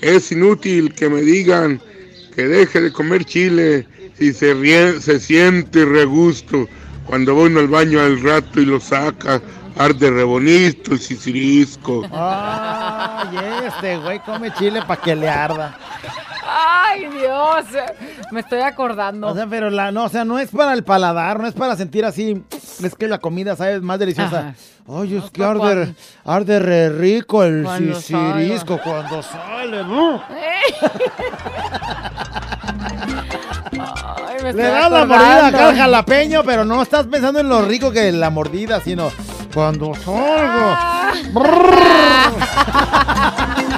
Es inútil que me digan que deje de comer chile si se, rie- se siente regusto. Cuando voy al baño al rato y lo saca, arde re bonito el sisirisco. Ay, este güey come chile para que le arda. Ay, Dios. Me estoy acordando. O sea, pero la, no, o sea, no es para el paladar, no es para sentir así. Es que la comida sabe más deliciosa. Ay, es que arde, cuando- arde re rico el sisirisco cuando sale, ¿no? Ay, me Le das la mordida acá al jalapeño, pero no estás pensando en lo rico que la mordida, sino cuando salgo.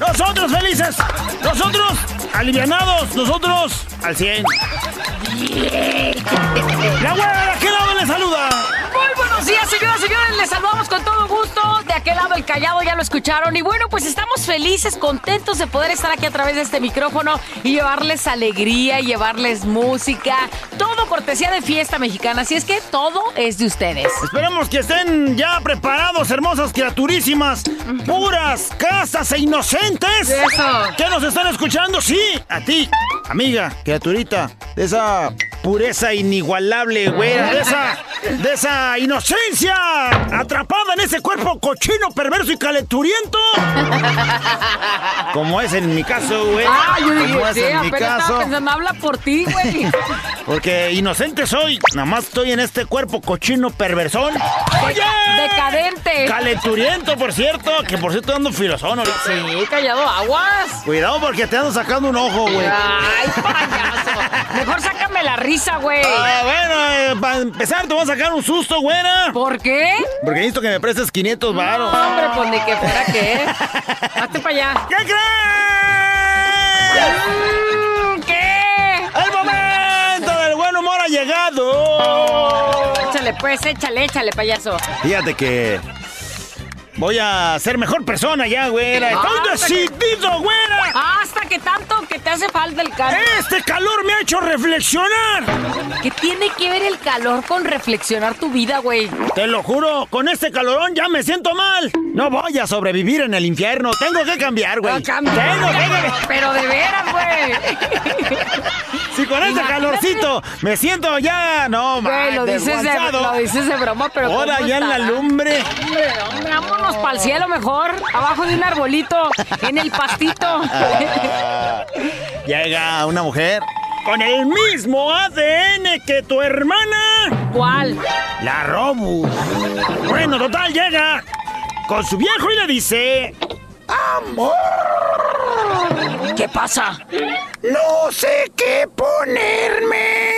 Nosotros felices, nosotros alivianados, nosotros al 100. La güera de aquel lado le saluda. Buenos días, señoras y señores. Les saludamos con todo gusto. De aquel lado el callado ya lo escucharon. Y bueno, pues estamos felices, contentos de poder estar aquí a través de este micrófono y llevarles alegría, y llevarles música. Todo cortesía de fiesta mexicana. Así es que todo es de ustedes. Esperemos que estén ya preparados, hermosas criaturísimas, puras, casas e inocentes. Eso. ¿Qué nos están escuchando? Sí, a ti, amiga, criaturita, de esa pureza inigualable, güera, de esa, de esa inocencia atrapada en ese cuerpo cochino, perverso y calenturiento. Como es en mi caso, güey. Ah, yo dije, sí, en mi apenas estaba caso. pensando, habla por ti, güey. Porque inocente soy, nada más estoy en este cuerpo cochino perversón. ¡Oye! Decadente. Calenturiento, por cierto, que por cierto ando filosón ahorita. Sí, callado, aguas. Cuidado porque te ando sacando un ojo, güey. Ay, payaso. Mejor sácame la risa, güey. Ah, bueno, eh, para empezar te voy a sacar un susto, güera. ¿Por qué? Porque necesito que me prestes 500 varos. No, hombre, pues ni que fuera qué. Hazte para allá. ¿Qué crees? Ha llegado! Échale, pues, échale, échale, payaso. Fíjate que voy a ser mejor persona ya, güera. Estoy Ah, decidido, güera. Hasta que tanto que te hace falta el calor. Este calor me ha hecho reflexionar. ¿Qué tiene que ver el calor con reflexionar tu vida, güey? Te lo juro, con este calorón ya me siento mal. No voy a sobrevivir en el infierno. Tengo que cambiar, güey. No. Tengo que... Pero de veras, güey. Si con este Imagínate. calorcito me siento ya, no, Güey, lo man, dices, de, desguanzado. lo dices de broma, pero Ahora ¿cómo ya en la lumbre. Hombre, hombre, vámonos para el cielo mejor. Abajo de un arbolito, en el pastito. Llega una mujer con el mismo ADN que tu hermana, ¿Cuál? la Robus. Bueno, total, llega con su viejo y le dice... Amor, ¿Qué pasa? no sé qué ponerme.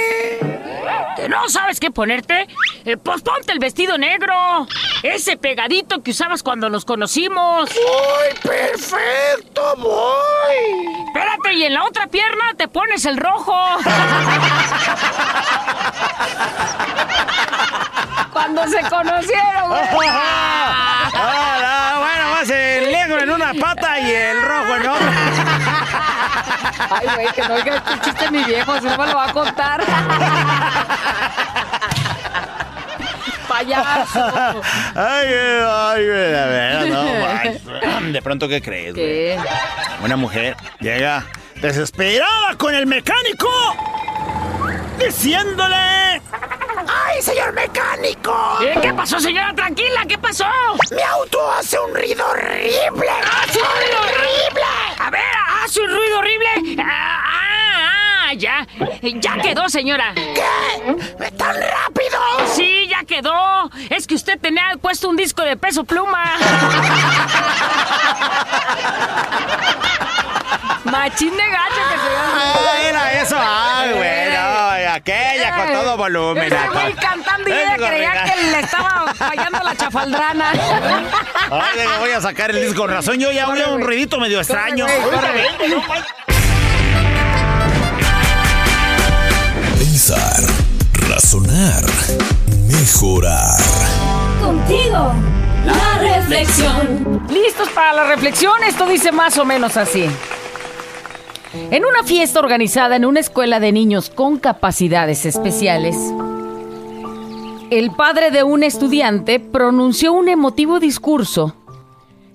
¿Que no sabes qué ponerte? Eh, pues ponte el vestido negro. Ese pegadito que usabas cuando nos conocimos. Voy, perfecto, voy. Espérate, y en la otra pierna te pones el rojo. cuando se conocieron, güey. Ah, bueno, más una pata y el rojo en otra. Ay, güey, que no oiga este chiste mi viejo, si no me lo va a contar. Payaso. Ay, ay, de veras, no manches. De pronto, ¿qué crees, güey? Una mujer llega desesperada con el mecánico diciéndole... ¡Ay, señor mecánico! ¿Eh? ¿Qué pasó, señora? Tranquila, ¿qué pasó? Mi auto hace un ruido horrible. ¡Hace un ruido horrible! A ver, hace un ruido horrible. Ah, ah, ah, ya. Ya quedó, señora. ¿Qué? ¿Tan rápido? Sí, ya quedó. Es que usted tenía puesto un disco de peso pluma. Machín de gacho que se Ah, era eso, ay, güey, no, aquella con todo volumen. Ese güey cantando y ella creía que le estaba fallando la chafaldrana. Ay, voy a sacar el disco. Con razón, yo ya oía un ruidito medio extraño. Pensar, razonar, mejorar. Contigo, la reflexión. ¿Listos para la reflexión? Esto dice más o menos así. En una fiesta organizada en una escuela de niños con capacidades especiales, el padre de un estudiante pronunció un emotivo discurso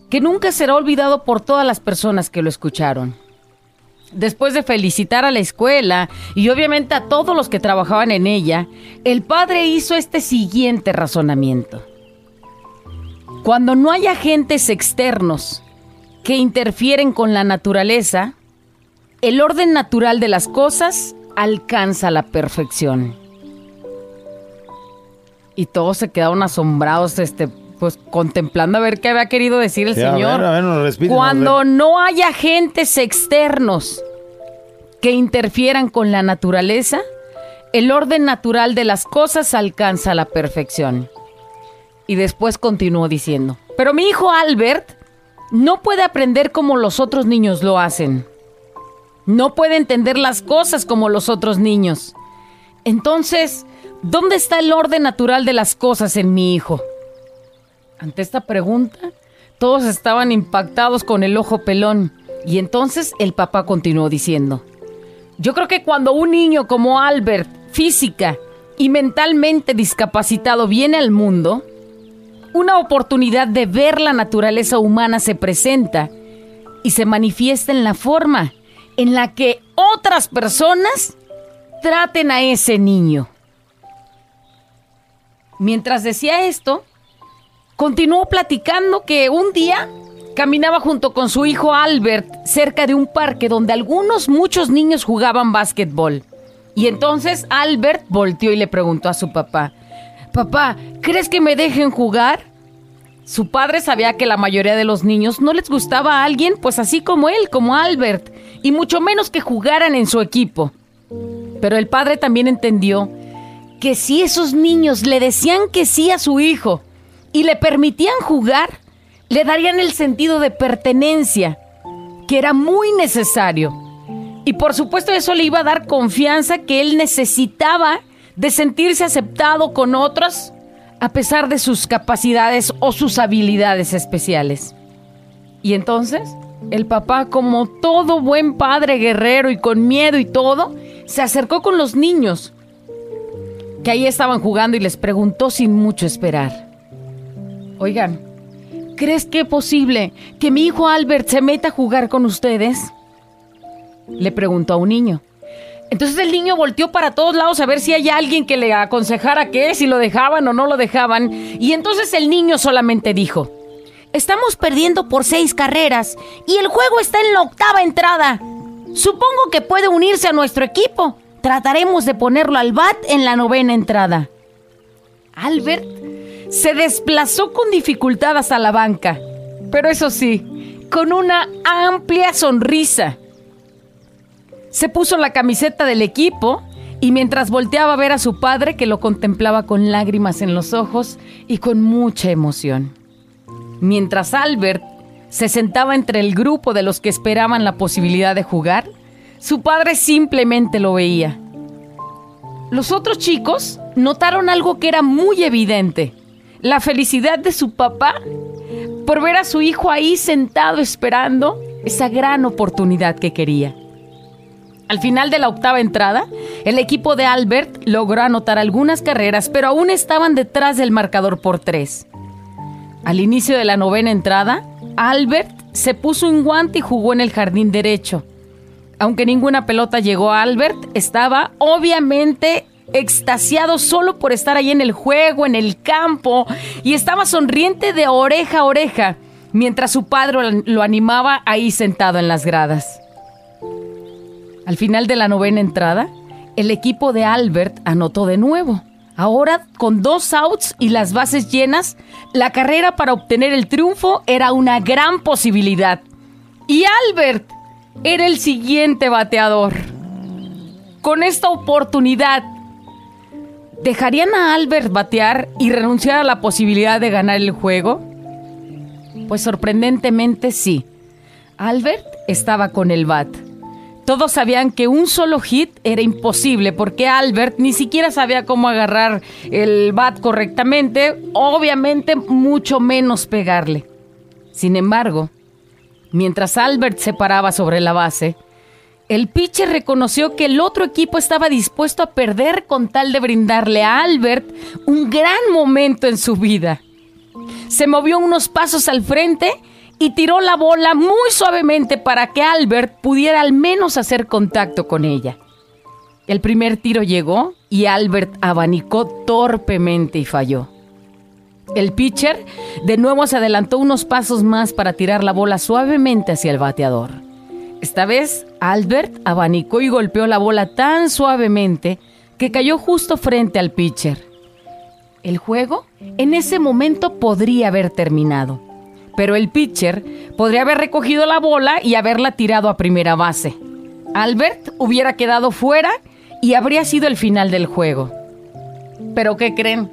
que nunca será olvidado por todas las personas que lo escucharon. Después de felicitar a la escuela y obviamente a todos los que trabajaban en ella, el padre hizo este siguiente razonamiento. Cuando no hay agentes externos que interfieren con la naturaleza, el orden natural de las cosas alcanza la perfección. Y todos se quedaron asombrados, este, pues contemplando a ver qué había querido decir el Sí, a señor. ver, a ver, nos repite, Cuando no hay agentes externos que interfieran con la naturaleza, el orden natural de las cosas alcanza la perfección. Y después continuó diciendo, pero mi hijo Albert no puede aprender como los otros niños lo hacen. No puede entender las cosas como los otros niños. Entonces, ¿dónde está el orden natural de las cosas en mi hijo? Ante esta pregunta, todos estaban impactados con el ojo pelón. Y entonces el papá continuó diciendo, yo creo que cuando un niño como Albert, física y mentalmente discapacitado, viene al mundo, una oportunidad de ver la naturaleza humana se presenta y se manifiesta en la forma en la que otras personas traten a ese niño. Mientras decía esto, continuó platicando que un día caminaba junto con su hijo Albert cerca de un parque donde algunos, muchos niños jugaban básquetbol. Y entonces Albert volteó y le preguntó a su papá, Papá, ¿crees que me dejen jugar? Su padre sabía que la mayoría de los niños no les gustaba a alguien, pues así como él, como Albert, y mucho menos que jugaran en su equipo. Pero el padre también entendió que si esos niños le decían que sí a su hijo y le permitían jugar, le darían el sentido de pertenencia, que era muy necesario. Y por supuesto eso le iba a dar confianza que él necesitaba de sentirse aceptado con otros a pesar de sus capacidades o sus habilidades especiales. Y entonces, el papá, como todo buen padre guerrero y con miedo y todo, se acercó con los niños que ahí estaban jugando y les preguntó sin mucho esperar. Oigan, ¿crees que es posible que mi hijo Albert se meta a jugar con ustedes? Le preguntó a un niño. Entonces el niño volteó para todos lados a ver si hay alguien que le aconsejara qué, si lo dejaban o no lo dejaban. Y entonces el niño solamente dijo, Estamos perdiendo por seis carreras y el juego está en la octava entrada. Supongo que puede unirse a nuestro equipo. Trataremos de ponerlo al bat en la novena entrada. Albert se desplazó con dificultad hasta la banca, pero eso sí, con una amplia sonrisa. Se puso la camiseta del equipo y mientras volteaba a ver a su padre que lo contemplaba con lágrimas en los ojos y con mucha emoción. Mientras Albert se sentaba entre el grupo de los que esperaban la posibilidad de jugar, su padre simplemente lo veía. Los otros chicos notaron algo que era muy evidente, la felicidad de su papá por ver a su hijo ahí sentado esperando esa gran oportunidad que quería. Al final de la octava entrada, el equipo de Albert logró anotar algunas carreras, pero aún estaban detrás del marcador por tres. Al inicio de la novena entrada, Albert se puso un guante y jugó en el jardín derecho. Aunque ninguna pelota llegó a Albert, estaba obviamente extasiado solo por estar ahí en el juego, en el campo, y estaba sonriente de oreja a oreja, mientras su padre lo animaba ahí sentado en las gradas. Al final de la novena entrada, el equipo de Albert anotó de nuevo. Ahora, con dos outs y las bases llenas, la carrera para obtener el triunfo era una gran posibilidad. Y Albert, era el siguiente bateador. Con esta oportunidad, ¿dejarían a Albert batear y renunciar a la posibilidad de ganar el juego? Pues sorprendentemente sí. Albert estaba con el bat. Todos sabían que un solo hit era imposible porque Albert ni siquiera sabía cómo agarrar el bat correctamente, obviamente mucho menos pegarle. Sin embargo, mientras Albert se paraba sobre la base, el pitcher reconoció que el otro equipo estaba dispuesto a perder con tal de brindarle a Albert un gran momento en su vida. Se movió unos pasos al frente y tiró la bola muy suavemente para que Albert pudiera al menos hacer contacto con ella. El primer tiro llegó y Albert abanicó torpemente y falló. El pitcher de nuevo se adelantó unos pasos más para tirar la bola suavemente hacia el bateador. Esta vez, Albert abanicó y golpeó la bola tan suavemente que cayó justo frente al pitcher. El juego en ese momento podría haber terminado pero el pitcher podría haber recogido la bola y haberla tirado a primera base. Albert hubiera quedado fuera y habría sido el final del juego. Pero ¿qué creen?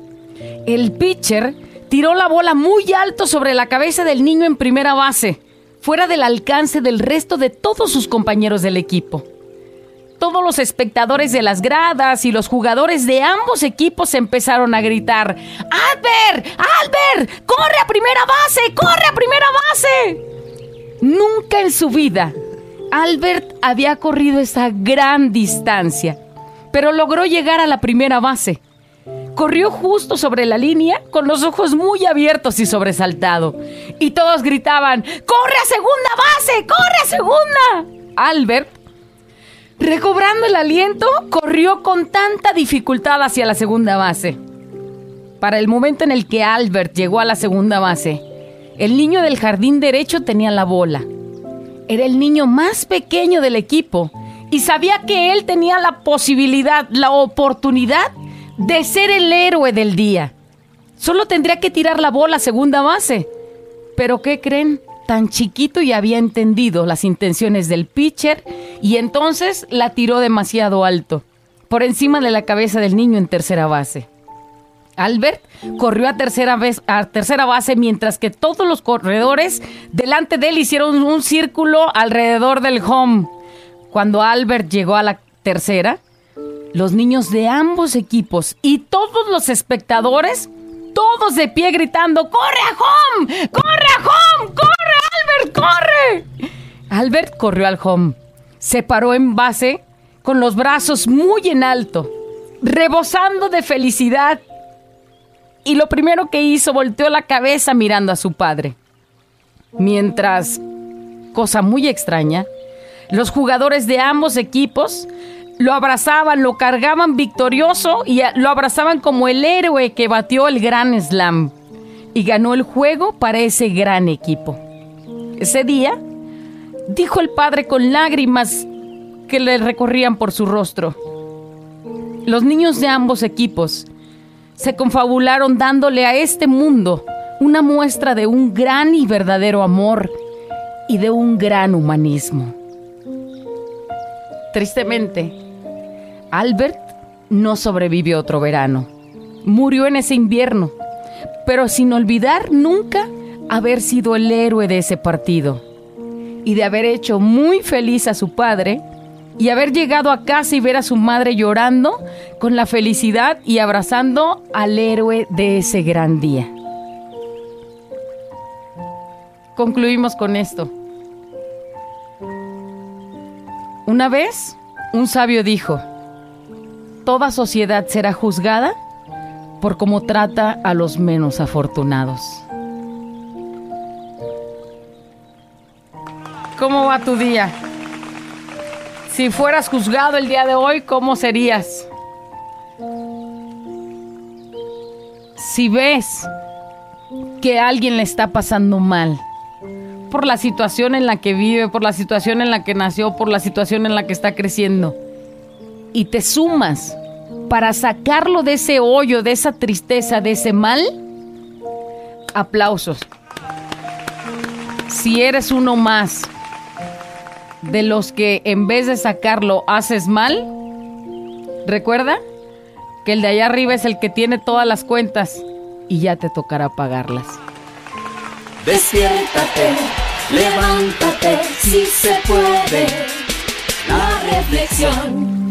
El pitcher tiró la bola muy alto sobre la cabeza del niño en primera base, fuera del alcance del resto de todos sus compañeros del equipo todos los espectadores de las gradas y los jugadores de ambos equipos empezaron a gritar, ¡Albert! ¡Albert! ¡Corre a primera base! ¡Corre a primera base! Nunca en su vida Albert había corrido esa gran distancia, pero logró llegar a la primera base. Corrió justo sobre la línea, con los ojos muy abiertos y sobresaltado. Y todos gritaban, ¡Corre a segunda base! ¡Corre a segunda! Albert Recobrando el aliento, corrió con tanta dificultad hacia la segunda base. Para el momento en el que Albert llegó a la segunda base, el niño del jardín derecho tenía la bola. Era el niño más pequeño del equipo y sabía que él tenía la posibilidad, la oportunidad de ser el héroe del día. Solo tendría que tirar la bola a segunda base. Pero ¿qué creen? Tan chiquito y había entendido las intenciones del pitcher y entonces la tiró demasiado alto, por encima de la cabeza del niño en tercera base. Albert corrió a tercera, vez, a tercera base mientras que todos los corredores delante de él hicieron un círculo alrededor del home. Cuando Albert llegó a la tercera, los niños de ambos equipos y todos los espectadores, todos de pie gritando, ¡Corre a home! ¡Corre a home! ¡Corre! ¡Albert, corre! Albert corrió al home. Se paró en base con los brazos muy en alto, rebosando de felicidad. Y lo primero que hizo, volteó la cabeza mirando a su padre. Mientras, cosa muy extraña, los jugadores de ambos equipos lo abrazaban, lo cargaban victorioso y lo abrazaban como el héroe que batió el gran slam y ganó el juego para ese gran equipo. Ese día, dijo el padre con lágrimas que le recorrían por su rostro. Los niños de ambos equipos se confabularon dándole a este mundo una muestra de un gran y verdadero amor y de un gran humanismo. Tristemente, Albert no sobrevivió otro verano. Murió en ese invierno, pero sin olvidar nunca haber sido el héroe de ese partido y de haber hecho muy feliz a su padre y haber llegado a casa y ver a su madre llorando con la felicidad y abrazando al héroe de ese gran día. Concluimos con esto. Una vez, un sabio dijo, toda sociedad será juzgada por cómo trata a los menos afortunados. ¿Cómo va tu día? Si fueras juzgado el día de hoy, ¿cómo serías? Si ves que alguien le está pasando mal, por la situación en la que vive, por la situación en la que nació, por la situación en la que está creciendo, y te sumas para sacarlo de ese hoyo, de esa tristeza, de ese mal, aplausos. Si eres uno más de los que en vez de sacarlo haces mal, recuerda que el de allá arriba es el que tiene todas las cuentas y ya te tocará pagarlas. Despiértate, levántate, si se puede. La reflexión.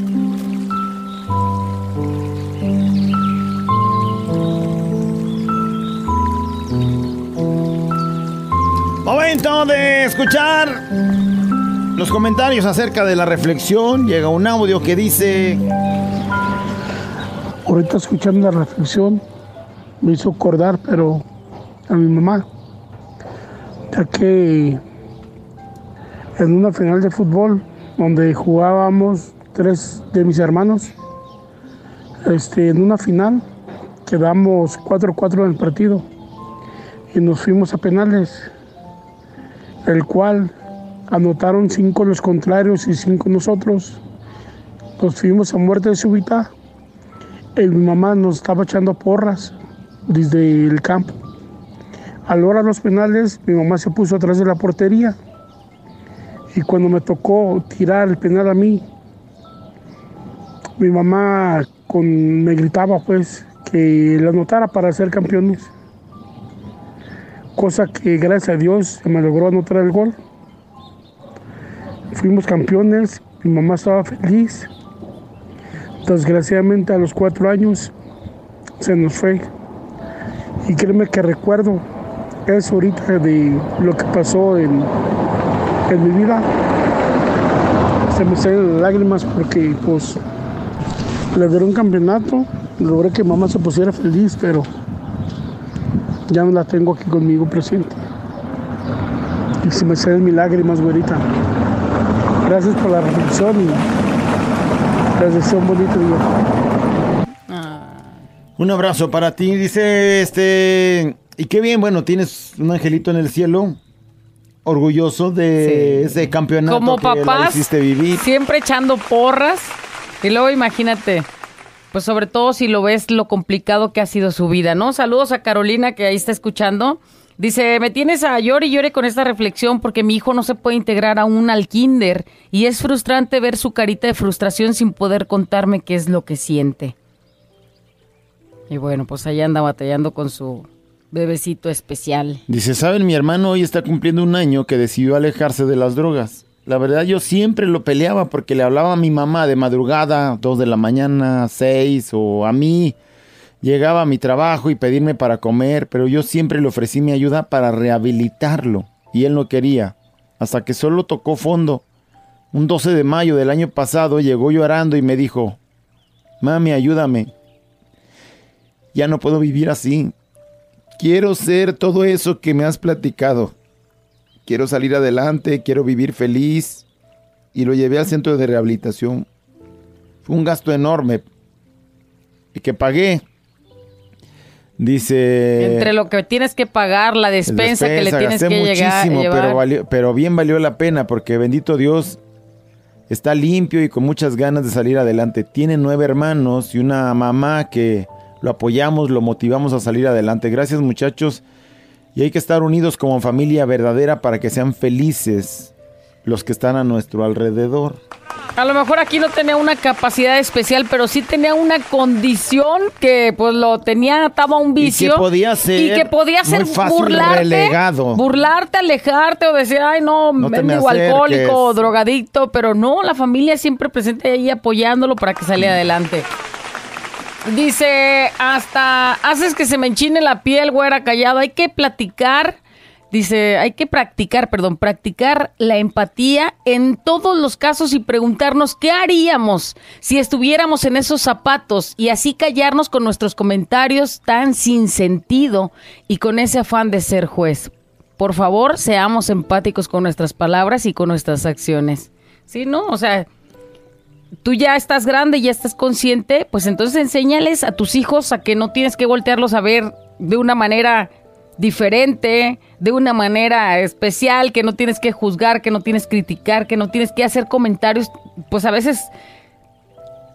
Momento de escuchar los comentarios acerca de la reflexión. Llega un audio que dice... Ahorita escuchando la reflexión me hizo acordar, pero a mi mamá, ya que en una final de fútbol donde jugábamos tres de mis hermanos, este, en una final quedamos 4-4 en el partido y nos fuimos a penales, el cual anotaron cinco los contrarios y cinco nosotros. Nos fuimos a muerte súbita y mi mamá nos estaba echando porras desde el campo. A la hora de los penales, mi mamá se puso atrás de la portería. Y cuando me tocó tirar el penal a mí, mi mamá me gritaba pues que la anotara para ser campeones. Cosa que gracias a Dios se me logró anotar el gol. Fuimos campeones, mi mamá estaba feliz. Desgraciadamente a los cuatro años se nos fue. Y créeme que recuerdo eso ahorita de lo que pasó en, en mi vida. Se me salen lágrimas porque pues le dieron un campeonato, logré que mamá se pusiera feliz, pero ya no la tengo aquí conmigo presente. Y se me salen mis lágrimas, güerita. Gracias por la reflexión y les deseo un bonito día. Un abrazo para ti, dice este. Y qué bien, bueno, tienes un angelito en el cielo, orgulloso de ese campeonato Como que la papás, hiciste vivir. siempre echando porras. Y luego imagínate, pues sobre todo si lo ves lo complicado que ha sido su vida, ¿no? Saludos a Carolina que ahí está escuchando. Dice, me tienes a llore y llore con esta reflexión porque mi hijo no se puede integrar aún al kinder y es frustrante ver su carita de frustración sin poder contarme qué es lo que siente. Y bueno, pues allá anda batallando con su bebecito especial. Dice, ¿saben? Mi hermano hoy está cumpliendo un año que decidió alejarse de las drogas. La verdad yo siempre lo peleaba porque le hablaba a mi mamá de madrugada, dos de la mañana, seis, o a mí. Llegaba a mi trabajo y pedirme para comer, pero yo siempre le ofrecí mi ayuda para rehabilitarlo. Y él no quería, hasta que solo tocó fondo. Un 12 de mayo del año pasado llegó llorando y me dijo, Mami, ayúdame. Ya no puedo vivir así. Quiero ser todo eso que me has platicado. Quiero salir adelante, quiero vivir feliz. Y lo llevé al centro de rehabilitación. Fue un gasto enorme y que pagué. Dice... Entre lo que tienes que pagar, la despensa, que le tienes que llegar, muchísimo, pero, valió- pero bien valió la pena porque bendito Dios está limpio y con muchas ganas de salir adelante. Tiene nueve hermanos y una mamá que lo apoyamos, lo motivamos a salir adelante. Gracias muchachos. Y hay que estar unidos como familia verdadera para que sean felices los que están a nuestro alrededor. A lo mejor aquí no tenía una capacidad especial, pero sí tenía una condición que pues lo tenía atado a un que vicio. podía ser Y que podía ser muy fácil burlarte. relegado. Burlarte, alejarte o decir, ay no, No mendigo alcohólico o drogadicto. Pero no, la familia siempre presente ahí apoyándolo para que saliera adelante. Dice, hasta haces que se me enchine la piel, güera, callado. Hay que platicar. Dice, hay que practicar, perdón, practicar la empatía en todos los casos y preguntarnos qué haríamos si estuviéramos en esos zapatos y así callarnos con nuestros comentarios tan sin sentido y con ese afán de ser juez. Por favor, seamos empáticos con nuestras palabras y con nuestras acciones. Sí, ¿no? O sea, tú ya estás grande, ya estás consciente, pues entonces enséñales a tus hijos a que no tienes que voltearlos a ver de una manera diferente, de una manera especial, que no tienes que juzgar, que no tienes que criticar, que no tienes que hacer comentarios, pues a veces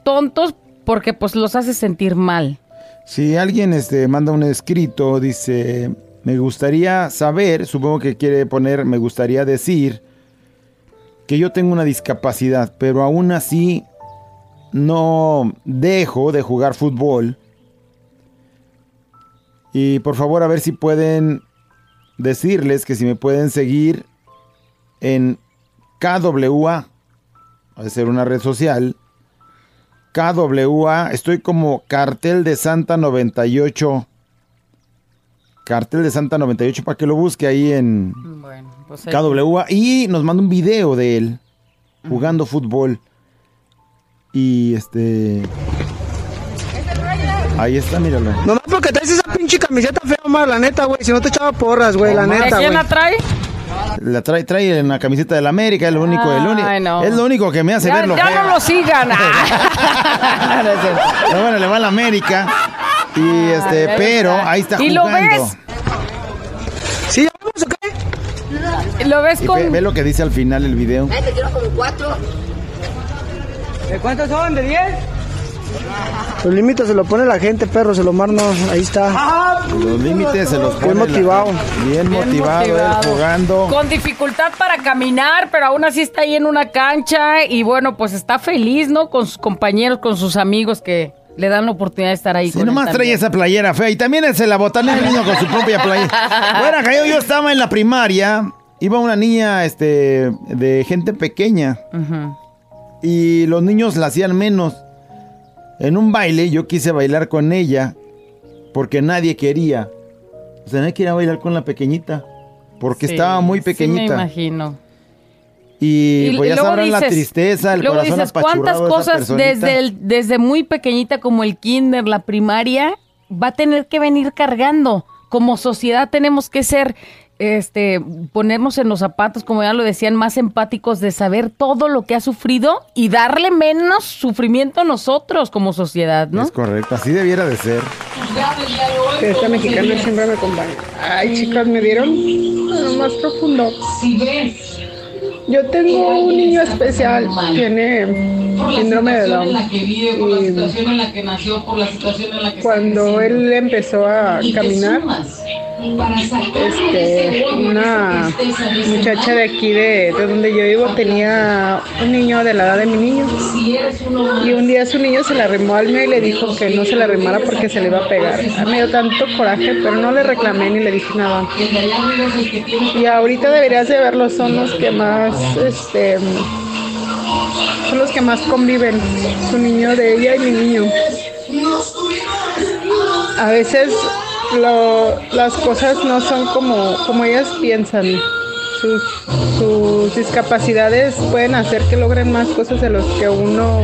tontos porque pues los haces sentir mal. Si alguien este, manda un escrito, dice, me gustaría saber, supongo que quiere poner, me gustaría decir, que yo tengo una discapacidad, pero aún así no dejo de jugar fútbol. Y por favor a ver si pueden decirles que si me pueden seguir en KWA, va a ser una red social, KWA, estoy como Cartel de Santa 98. Cartel de Santa 98 para que lo busque ahí en Bueno, pues ahí- KWA y nos manda un video de él jugando fútbol. Y este Ahí está, míralo. Nomás porque traes esa pinche camiseta fea, Omar, la neta, güey. Si no te echaba porras, güey, la ¿A neta, quién la trae? La trae, trae en la camiseta del América, es lo único, el único, no. es lo único que me hace Ya, verlo ya feo. no lo sigan. Ah. Pero bueno, le va a la América. Y este, pero ahí está ¿Y lo jugando. ves? ¿Sí, vamos o qué? Lo ves con... ve, ve lo que dice al final el video. ¿De cuántos son? ¿De 10? Los límites se lo pone la gente, perro, se lo marno. Ahí está. Los límites se los pone. Bien la- motivado. bien, Bien motivado, él motivado. jugando. Con dificultad para caminar, pero aún así está ahí en una cancha y bueno, pues está feliz, ¿no? Con sus compañeros, con sus amigos que le dan la oportunidad de estar ahí. Si con él nomás trae también. esa playera fea. Y también se la botanea el niño con su propia playera. Bueno, acá yo, estaba en la primaria. Iba una niña este, de gente pequeña. Y los niños la hacían menos. En un baile yo quise bailar con ella. Porque nadie quería. O sea, nadie quería bailar con la pequeñita. Porque Sí, estaba muy Sí, me pequeñita. imagino. Y, pues ya luego sabrán la dices- tristeza, el luego corazón dices, ¿cuántas cosas desde, el- desde muy pequeñita como el kinder, la primaria, va a tener que venir cargando? Como sociedad tenemos que ser, este, ponernos en los zapatos, como ya lo decían, más empáticos de saber todo lo que ha sufrido y darle menos sufrimiento a nosotros como sociedad, ¿no? Es correcto, así debiera de ser. Esta mexicana siempre me acompaña. Ay, chicas, me dieron lo más profundo. Yo tengo un niño especial, tiene síndrome de Down. Cuando él empezó a caminar, este, una muchacha de aquí de, de donde yo vivo tenía un niño de la edad de mi niño. Y un día su niño se le arrimó al mío y le dijo que no se le arrimara porque se le iba a pegar. Me dio tanto coraje, pero no le reclamé ni le dije nada. Y ahorita deberías de verlos, son los que más, este, son los que más conviven, su niño de ella y mi niño. A veces lo- las cosas no son como, como ellas piensan. Sus, sus discapacidades pueden hacer que logren más cosas de los que uno,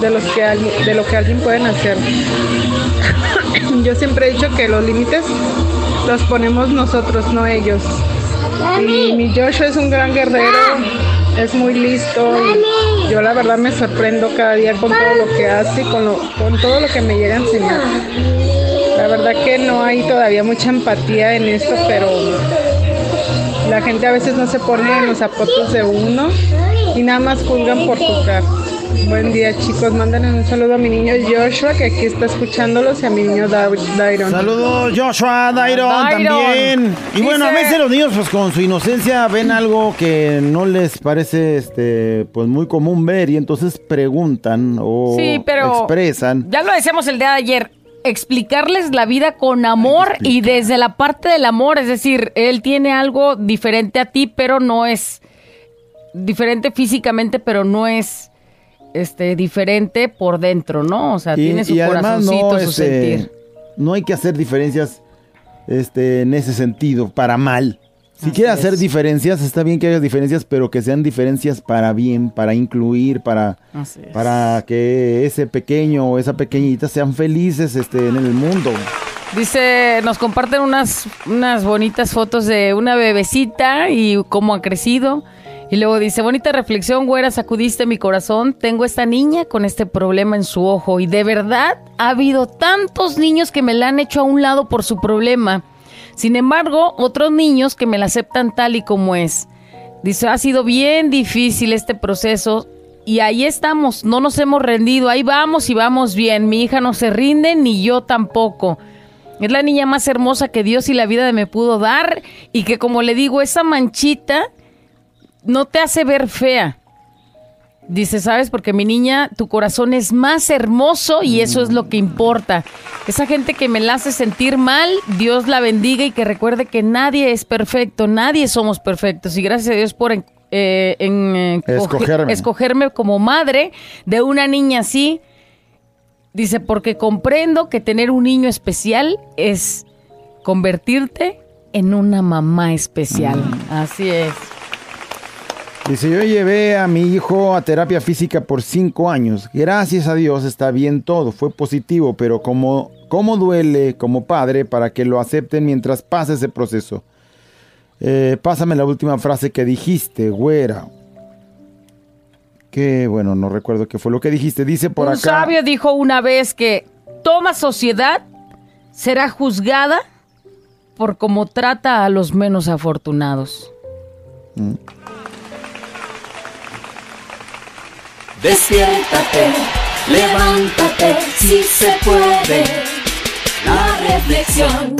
de los que de lo que alguien pueden hacer. Yo siempre he dicho que los límites los ponemos nosotros, no ellos. Y mi Joshua es un gran guerrero, es muy listo y yo la verdad me sorprendo cada día con todo lo que hace y con, lo- con todo lo que me llega a enseñar. La verdad que no hay todavía mucha empatía en esto, pero la gente a veces no se pone en los zapatos de uno y nada más juzgan por juzgar. Buen día chicos, mándenle un saludo a mi niño Joshua que aquí está escuchándolos y a mi niño Da- Dairon. Saludos Joshua, Dairon, Dairon. también. Y bueno, a veces los niños pues con su inocencia ven algo que no les parece este pues muy común ver y entonces preguntan o Sí, pero expresan. Ya lo decíamos el día de ayer. Explicarles la vida con amor y desde la parte del amor, es decir, él tiene algo diferente a ti, pero no es diferente físicamente, pero no es este diferente por dentro, ¿no? O sea, tiene su corazoncito, su este, sentir. no hay que hacer diferencias este, en ese sentido, para mal. Si Así quieres hacer es. diferencias, está bien que haya diferencias, pero que sean diferencias para bien, para incluir, para, para que ese pequeño o esa pequeñita sean felices este, en el mundo. Dice, nos comparten unas, unas bonitas fotos de una bebecita y cómo ha crecido. Y luego dice, bonita reflexión, güera, sacudiste mi corazón. Tengo esta niña con este problema en su ojo. Y de verdad ha habido tantos niños que me la han hecho a un lado por su problema. Sin embargo, otros niños que me la aceptan tal y como es. Dice, ha sido bien difícil este proceso y ahí estamos, no nos hemos rendido, ahí vamos y vamos bien. Mi hija no se rinde ni yo tampoco. Es la niña más hermosa que Dios y la vida me pudo dar y que como le digo, esa manchita no te hace ver fea. Dice, ¿sabes? Porque mi niña, tu corazón es más hermoso y eso es lo que importa. Esa gente que me la hace sentir mal, Dios la bendiga y que recuerde que nadie es perfecto, nadie somos perfectos. Y gracias a Dios por en- eh, en, eh, coge- Escogerme. escogerme como madre de una niña así. Dice, porque comprendo que tener un niño especial es convertirte en una mamá especial. Así es. Dice, yo llevé a mi hijo a terapia física por cinco años. Gracias a Dios está bien todo, fue positivo, pero como, como duele como padre para que lo acepten mientras pasa ese proceso. Eh, pásame la última frase que dijiste, güera. Que bueno, no recuerdo qué fue lo que dijiste. Dice por un acá. sabio dijo una vez que toda sociedad será juzgada por cómo trata a los menos afortunados. Despiértate, levántate, si se puede. La reflexión.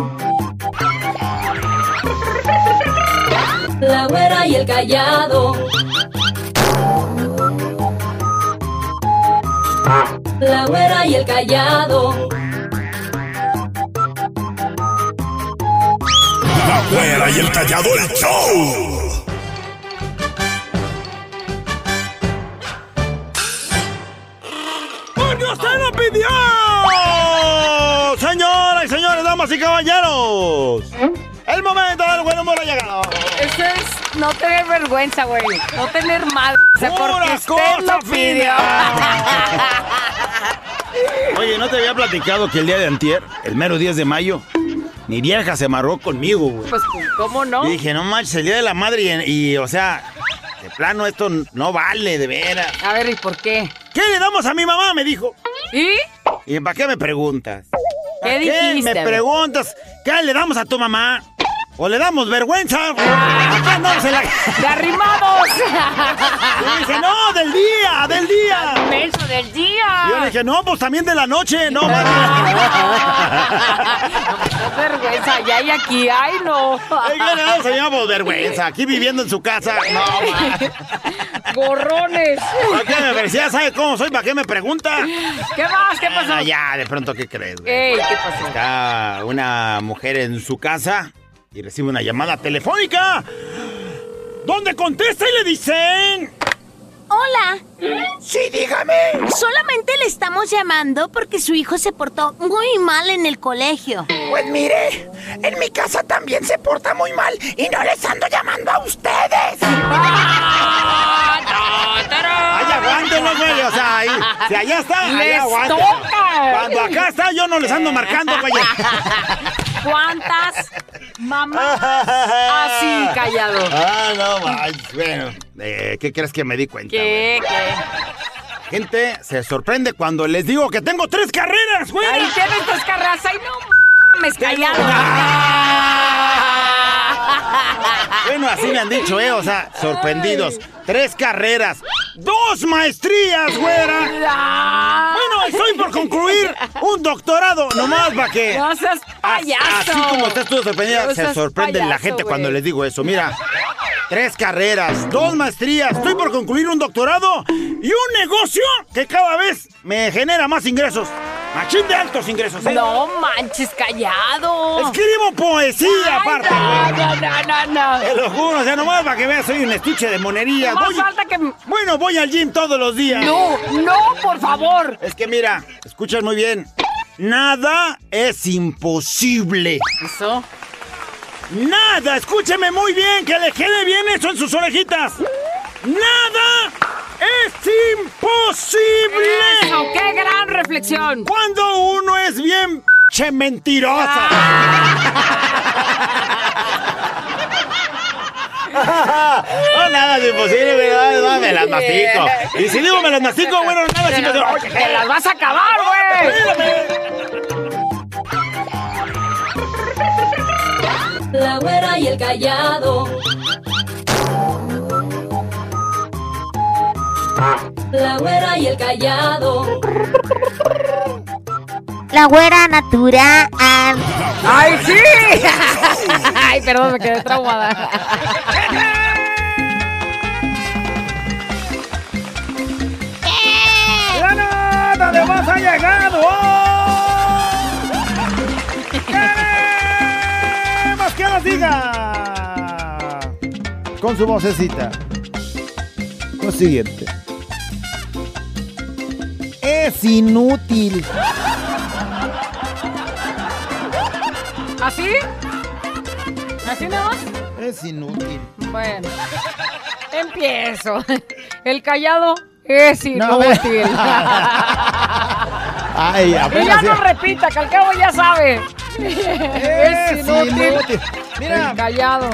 La güera y el callado. La güera y el callado. La güera y el callado el show. Usted lo pidió! Señoras y señores, damas y caballeros. El momento del buen humor ha llegado. Eso es no tener vergüenza, güey. No tener madre. O sea, Pura porque usted cosa lo pidió. Oye, ¿no te había platicado que el día de antier, el mero 10 de mayo, mi vieja se amarró conmigo, güey? Pues, ¿cómo no? Y dije, no manches, el día de la madre y, y, o sea, de plano esto no vale, de veras. A ver, ¿y por qué? ¿Qué le damos a mi mamá? Me dijo. ¿Y? ¿Y para qué me preguntas? ¿Qué ¿Para dijiste? me A ver. preguntas? ¿Qué le damos a tu mamá? ¿O le damos vergüenza? Acá no se la... ¡De arrimamos! Y dije, no, del día, del día. ¡Menso del día! Y yo le dije, no, pues también de la noche, no. No vergüenza, ya hay aquí. ¡Ay, no! Ay, ¿qué le damos a mi mamá? Pues vergüenza, aquí viviendo en su casa. No. ¡Gorrones! ¿Para qué me parecía? ¿Sabe cómo soy? ¿Para qué me pregunta? ¿Qué más? ¿Qué pasó? Ah, ya, de pronto, ¿qué crees? güey? Ey, ¿qué pasó? Está una mujer en su casa y recibe una llamada telefónica. ¿Dónde contesta y le dicen? Hola, Sí, dígame. solamente le estamos llamando porque su hijo se portó muy mal en el colegio. Pues mire, en mi casa también se porta muy mal y no les ando llamando a ustedes. Ay, aguántenlo, güey. O sea, ahí, si allá está, ahí. Cuando acá está, yo no les ando marcando, güey. ¿Cuántas mamás así, callado? Ah, no, manches, bueno. eh, ¿Qué crees que me di cuenta? ¿Qué? ¿Qué? Gente se sorprende cuando les digo que tengo tres carreras, güey. Ahí tienes tus carras. ¡Ay, no mames, callado! Bueno, así me han dicho, ¿eh? O sea, sorprendidos. Tres carreras, dos maestrías, güera. Estoy por concluir un doctorado, nomás para que... No seas payaso. Así como estás tú sorprendida, No se sorprende la gente cuando les digo eso. Mira, tres carreras, dos maestrías, estoy por concluir un doctorado y un negocio que cada vez me genera más ingresos. Machín de altos ingresos, ¿eh? No manches, callado. Escribo poesía, aparte. no, no, no, no, no. Te lo juro, o sea, nomás para que veas, soy un estuche de monería. Más falta que... Bueno, voy al gym todos los días. No, no, por favor. Es que mira, escuchas muy bien. Nada es imposible. Eso. Nada, escúcheme muy bien, que le quede bien eso en sus orejitas. Nada es imposible. Eso, qué gran reflexión. Cuando uno es bien che mentirosa. No, nada es imposible, pero no, me las mastico. Y si digo me las mastico, bueno, nada es imposible. te las vas a acabar, güey. La güera y el callado. La güera y el callado. La güera natural. ¡Ay, sí! Ay, perdón, me quedé traumada. ¡Nos ha llegado! ¡Queremos que nos diga! Con su vocecita. Lo siguiente. Es inútil. ¿Así? ¿Así nada más? Es inútil. Bueno. Empiezo. El callado es No, inútil. Ay, y ya no repita, que al cabo ya sabe. Es es inútil. inútil. Mira. El callado.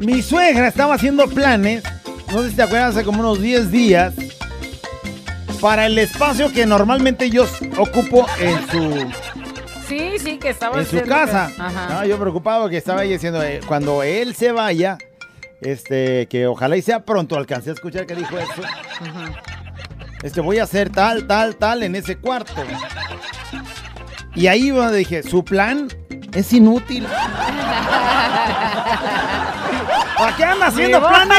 Mi suegra estaba haciendo planes, no sé si te acuerdas, hace como unos 10 días, para el espacio que normalmente yo ocupo en su, Sí, sí, que estaba en su casa. que- Ajá. No, yo preocupado porque estaba ahí diciendo, eh, cuando él se vaya, este, que ojalá y sea pronto, alcancé a escuchar que dijo eso. Este, voy a hacer tal, tal, tal en ese cuarto. Y ahí iba, dije, su plan es inútil. ¿Para qué anda haciendo a planes?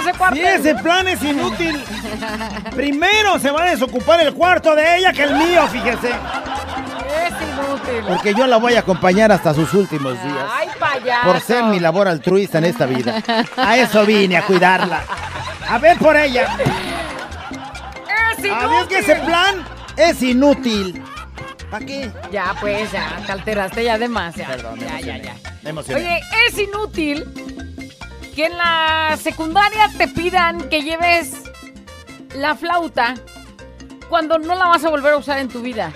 ese cuarto. Sí, ese plan es inútil. Primero se va a desocupar el cuarto de ella que el mío, fíjese. Es inútil. Porque yo la voy a acompañar hasta sus últimos días. Ay, payaso. Por ser mi labor altruista en esta vida. A eso vine, a cuidarla. A ver por ella. Es inútil. A ver que ese plan es inútil. ¿Para qué? Ya, pues, ya, te alteraste ya demasiado. Perdón, ya, ya, ya. Me emocioné. Oye, es inútil que en la secundaria te pidan que lleves la flauta cuando no la vas a volver a usar en tu vida.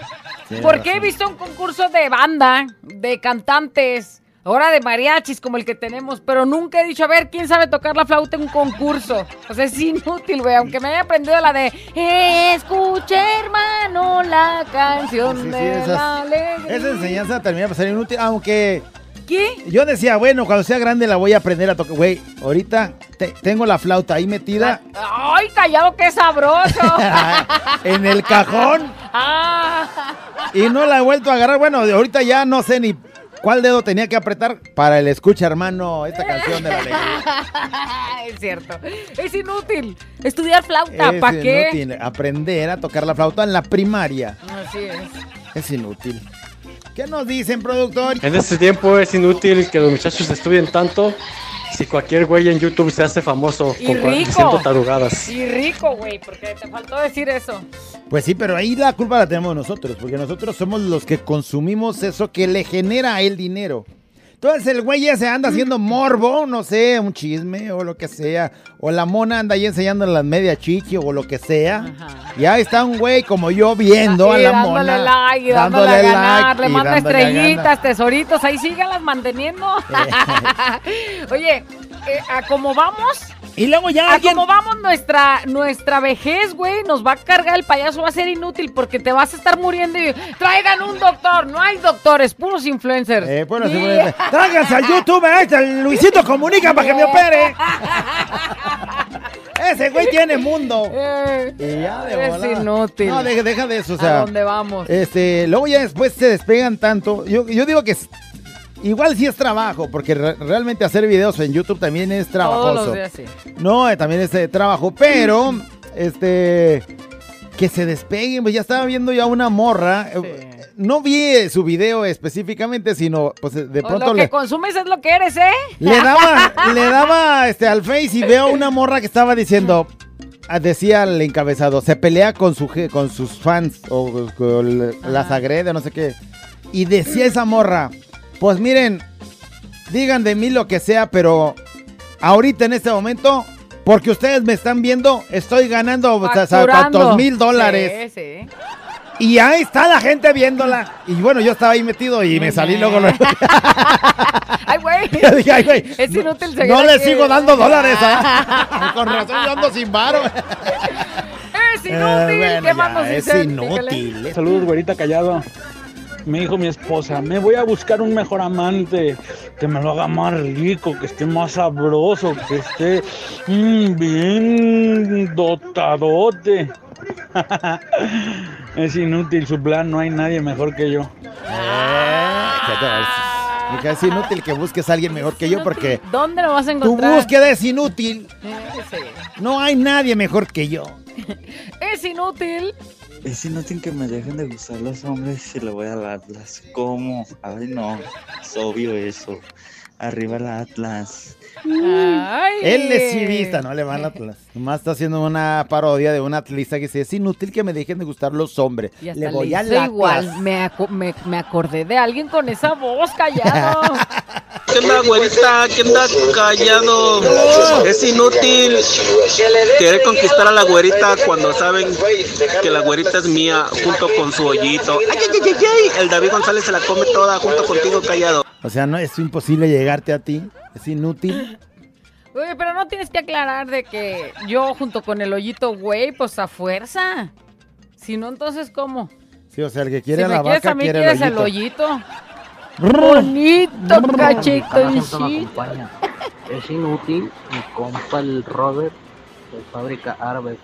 Porque he visto un concurso de banda, de cantantes, ahora de mariachis como el que tenemos, pero nunca he dicho, a ver, ¿quién sabe tocar la flauta en un concurso? O sea, es inútil, güey, aunque me haya aprendido la de Escucha, hermano, la canción Sí, sí, de esas- la alegría. Esa enseñanza termina por ser inútil, aunque ¿Qué? yo decía, bueno, cuando sea grande la voy a aprender a tocar. Güey, ahorita te- tengo la flauta ahí metida ¡Ay, callado, qué sabroso! en el cajón ah, y no la he vuelto a agarrar. Bueno, ahorita ya no sé ni cuál dedo tenía que apretar para el escucha, hermano, esta canción de la alegría. es cierto. Es inútil estudiar flauta. Es ¿Para qué? inútil aprender a tocar la flauta en la primaria. Así es. Es inútil. ¿Qué nos dicen, productor? En este tiempo es inútil que los muchachos estudien tanto si cualquier güey en YouTube se hace famoso Y con rico. diciendo tarugadas. Y rico, güey, porque te faltó decir eso. Pues sí, pero ahí la culpa la tenemos nosotros, porque nosotros somos los que consumimos eso que le genera él dinero. Entonces el güey ya se anda haciendo morbo, no sé, un chisme o lo que sea. O la mona anda ahí enseñando las media chichi o lo que sea. Y ahí está un güey como yo viendo a la dándole mona. like, dándole, a ganar, like le manda estrellitas, tesoritos, ahí síganlas manteniendo. Oye, eh, a como vamos, Y luego ya a alguien- como vamos nuestra, nuestra vejez, güey, nos va a cargar el payaso, va a ser inútil porque te vas a estar muriendo y traigan un doctor, no hay doctores, puros influencers. Eh, bueno, Sí. Tráiganse al YouTube, ahí está el Luisito Comunica para que me opere. Ese güey tiene mundo. Eh, Y ya de es volada. inútil. No, deja, deja de eso, o ¿A sea. dónde vamos? Este, luego ya después se despegan tanto. Yo, yo digo que igual sí es trabajo, porque re- realmente hacer videos en YouTube también es trabajoso. Todos los días, sí. No, eh, también es eh, trabajo, pero este que se despeguen, pues ya estaba viendo ya una morra. eh, No vi eh, su video específicamente, sino pues de O pronto lo que le, consumes es lo que eres, ¿eh? le daba, le daba este al Face y veo una morra que estaba diciendo, ah, decía el encabezado, se pelea con su con sus fans o con- las agrede, no sé qué. Y decía esa morra, pues miren, digan de mí lo que sea, pero ahorita en este momento, porque ustedes me están viendo, estoy ganando cuantos mil dólares. Sí, sí. Y ahí está la gente viéndola. Y bueno, yo estaba ahí metido y me salí luego. Ay, güey. Yo dije, "Ay, güey, Es no- inútil seguir No le sigo dando dólares. ¿ah? Con razón yo ando sin varo. Es inútil. Eh, bueno, ¿Qué más ya, nos es inútil. Saludos, güerita callado. Me dijo mi esposa, me voy a buscar un mejor amante, que me lo haga más rico, que esté más sabroso, que esté mm, bien dotadote. es inútil su plan, no hay nadie mejor que yo. Es inútil que busques a alguien mejor que yo porque ¿Dónde lo vas a tu encontrar? búsqueda es inútil. Eh. No hay nadie mejor que yo. Es inútil Es inútil que me dejen de gustar los hombres si le voy al Atlas. ¿Cómo? Ay, no. Es obvio eso. Arriba el Atlas. Ay. Él es chivista, no le va al Atlas. Nomás está haciendo una parodia de un atlista que dice, es inútil que me dejen de gustar los hombres. Le voy le al Atlas. igual. Me, aco- me, me acordé de alguien con esa voz callado. ¿Qué onda, güerita? ¿Qué onda, callado? Es inútil querer conquistar a la güerita cuando saben que la güerita es mía junto con su hoyito. ¡Ay, ay, ay! El David González se la come toda junto contigo, callado. O sea, no es imposible llegarte a ti. Es inútil. Oye, pero no tienes que aclarar de que yo junto con el hoyito, güey, pues a fuerza. Si no, entonces, ¿cómo? Sí, o sea, el que quiere si a me la quieres vaca a mí, quiere quieres el el hoyito. Bonito, acompaña. Es inútil mi compa el Robert de fábrica árabe.